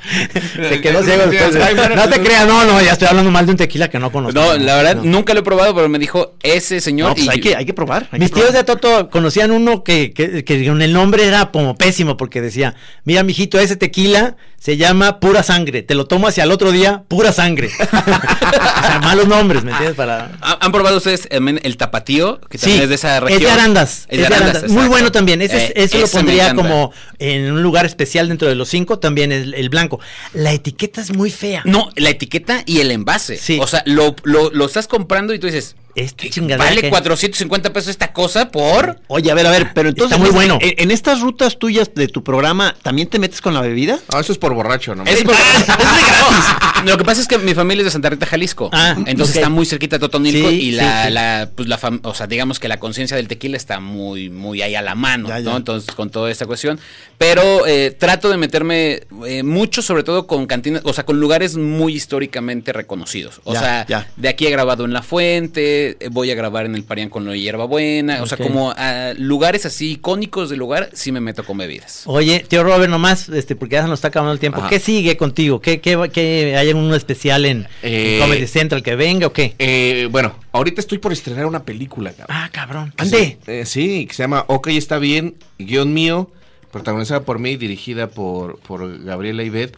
*laughs* Se quedó ciego después. de- No te creas, no, no, ya estoy hablando mal de un tequila que no conozco. No, la verdad, No. nunca lo he probado, pero me dijo ese señor. No, pues y- hay que, hay que probar. hay Mis que tíos probar. de Toto conocían uno que, que, que con el nombre era como pésimo porque decía, mira mijito, ese tequila se llama pura sangre, te lo tomo hacia el otro día, pura sangre. *laughs* o sea, malos nombres, ¿me entiendes? Para... ¿Han probado ustedes también el tapatío? Que también Sí, es de esa región. Es de Arandas. Es de Arandas, Muy exacto. bueno también. Ese, es- Eh, eso lo pondría como en un lugar especial dentro de los cinco. También el, el blanco. La etiqueta es muy fea. No, la etiqueta y el envase. Sí. O sea, lo, lo, lo estás comprando y tú dices, Chingadera Vale que- 450 pesos esta cosa por... Oye, a ver, a ver, pero entonces. Está muy en- bueno. En, en estas rutas tuyas de tu programa, ¿también te metes con la bebida? Ah, eso es por borracho, ¿no? Es por- *laughs* No, *laughs* Lo que pasa es que mi familia es de Santa Rita, Jalisco. Ah, entonces está muy cerquita de Totonilco Sí, y la, sí. la, pues la fam- o sea, digamos que la conciencia del tequila está muy, muy ahí a la mano, Ya, ¿no? ya. Entonces, con toda esta cuestión. Pero eh, trato de meterme eh, mucho, sobre todo con cantinas, o sea, con lugares muy históricamente reconocidos. O Ya, sea, ya. de aquí he grabado en La Fuente, eh, voy a grabar en el Parián con la hierbabuena. O sea, como ah, lugares así icónicos del lugar, sí me meto con bebidas. Oye, tío Robert, nomás, este, porque ya se nos está acabando el tiempo. Ajá. ¿Qué sigue contigo? ¿Qué, qué, qué hay uno especial en, en Eh, Comedy Central que venga o qué? Eh, bueno, ahorita estoy por estrenar una película, cabrón. Ah, cabrón. Ande. se- eh, sí, que se llama Ok, está bien, guion mío, protagonizada por mí, dirigida por, por Gabriela Ibet,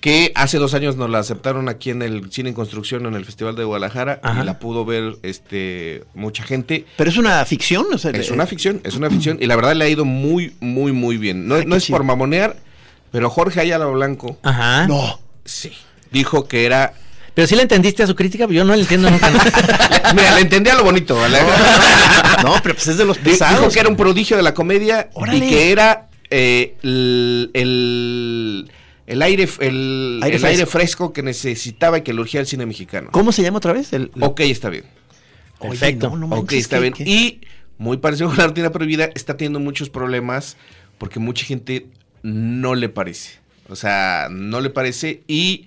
que hace dos años nos la aceptaron aquí en el Cine en Construcción, en el Festival de Guadalajara, Ajá. y la pudo ver este mucha gente. Pero es una ficción, o sea, Es eh, una ficción, es una ficción, y la verdad le ha ido muy, muy, muy bien. No, Ay, no es chido. por mamonear, pero Jorge Ayala Blanco, Ajá. No. sí, dijo que era... Pero si le entendiste a su crítica, yo no le entiendo nunca. *laughs* Mira, le entendía lo bonito, ¿vale? *laughs* No, pero pues es de los Di- Dijo pesados. que era un prodigio de la comedia Órale. y que era eh, el, el, el aire, el, Aire el aire fresco. fresco que necesitaba y que le urgía el cine mexicano. ¿Cómo se llama otra vez? El, Ok, está bien. Oye, Perfecto. no, no ok, está ¿qué- bien. qué? Y muy parecido con la rutina prohibida, está teniendo muchos problemas porque mucha gente no le parece. O sea, no le parece y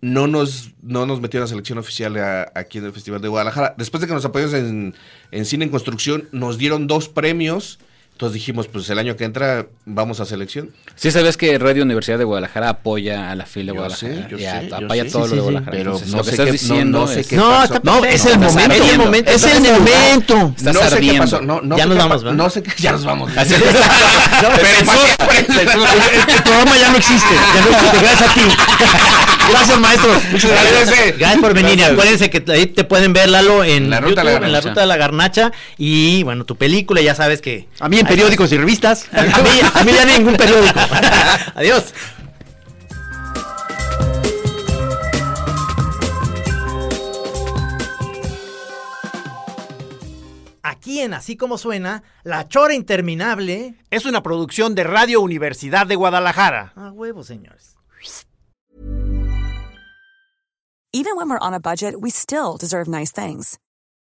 no nos, no nos metió en la selección oficial a- aquí en el Festival de Guadalajara. Después de que nos apoyamos en, en Cine en Construcción, nos dieron dos premios. Entonces dijimos, pues el año que entra vamos a selección. Sí sabes que Radio Universidad de Guadalajara apoya a la FIL de Guadalajara. sé, yo y a- sé, apoya todo Sí, lo de. Guadalajara. Pero Entonces, no lo que sé estás qué- no- diciendo no sé es- qué No, pasó. No, es el momento. Es el momento. Es el ardiendo. momento. Estás no sé qué ardiendo. pasó. No, no Ya nos vamos, ¿verdad? No sé qué. Ya nos vamos. Así es. *laughs* *laughs* El programa ya no existe. Ya no existe. Gracias a ti. *laughs* Gracias, maestro. Muchas gracias. Gracias por venir. Y acuérdense que ahí te pueden ver, Lalo, en La Ruta de la YouTube, en la Garnacha. ruta de la garnacha. Y bueno, tu película, ya sabes que. A mí periódicos y revistas. *laughs* A mí, *laughs* a mí ya ningún periódico. *laughs* Adiós. Aquí en Así Como Suena, La Chora Interminable. Es una producción de Radio Universidad de Guadalajara. A huevo, señores. Even when we're on a budget, we still deserve nice things.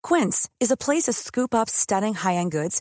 Quince is a place to scoop up stunning high-end goods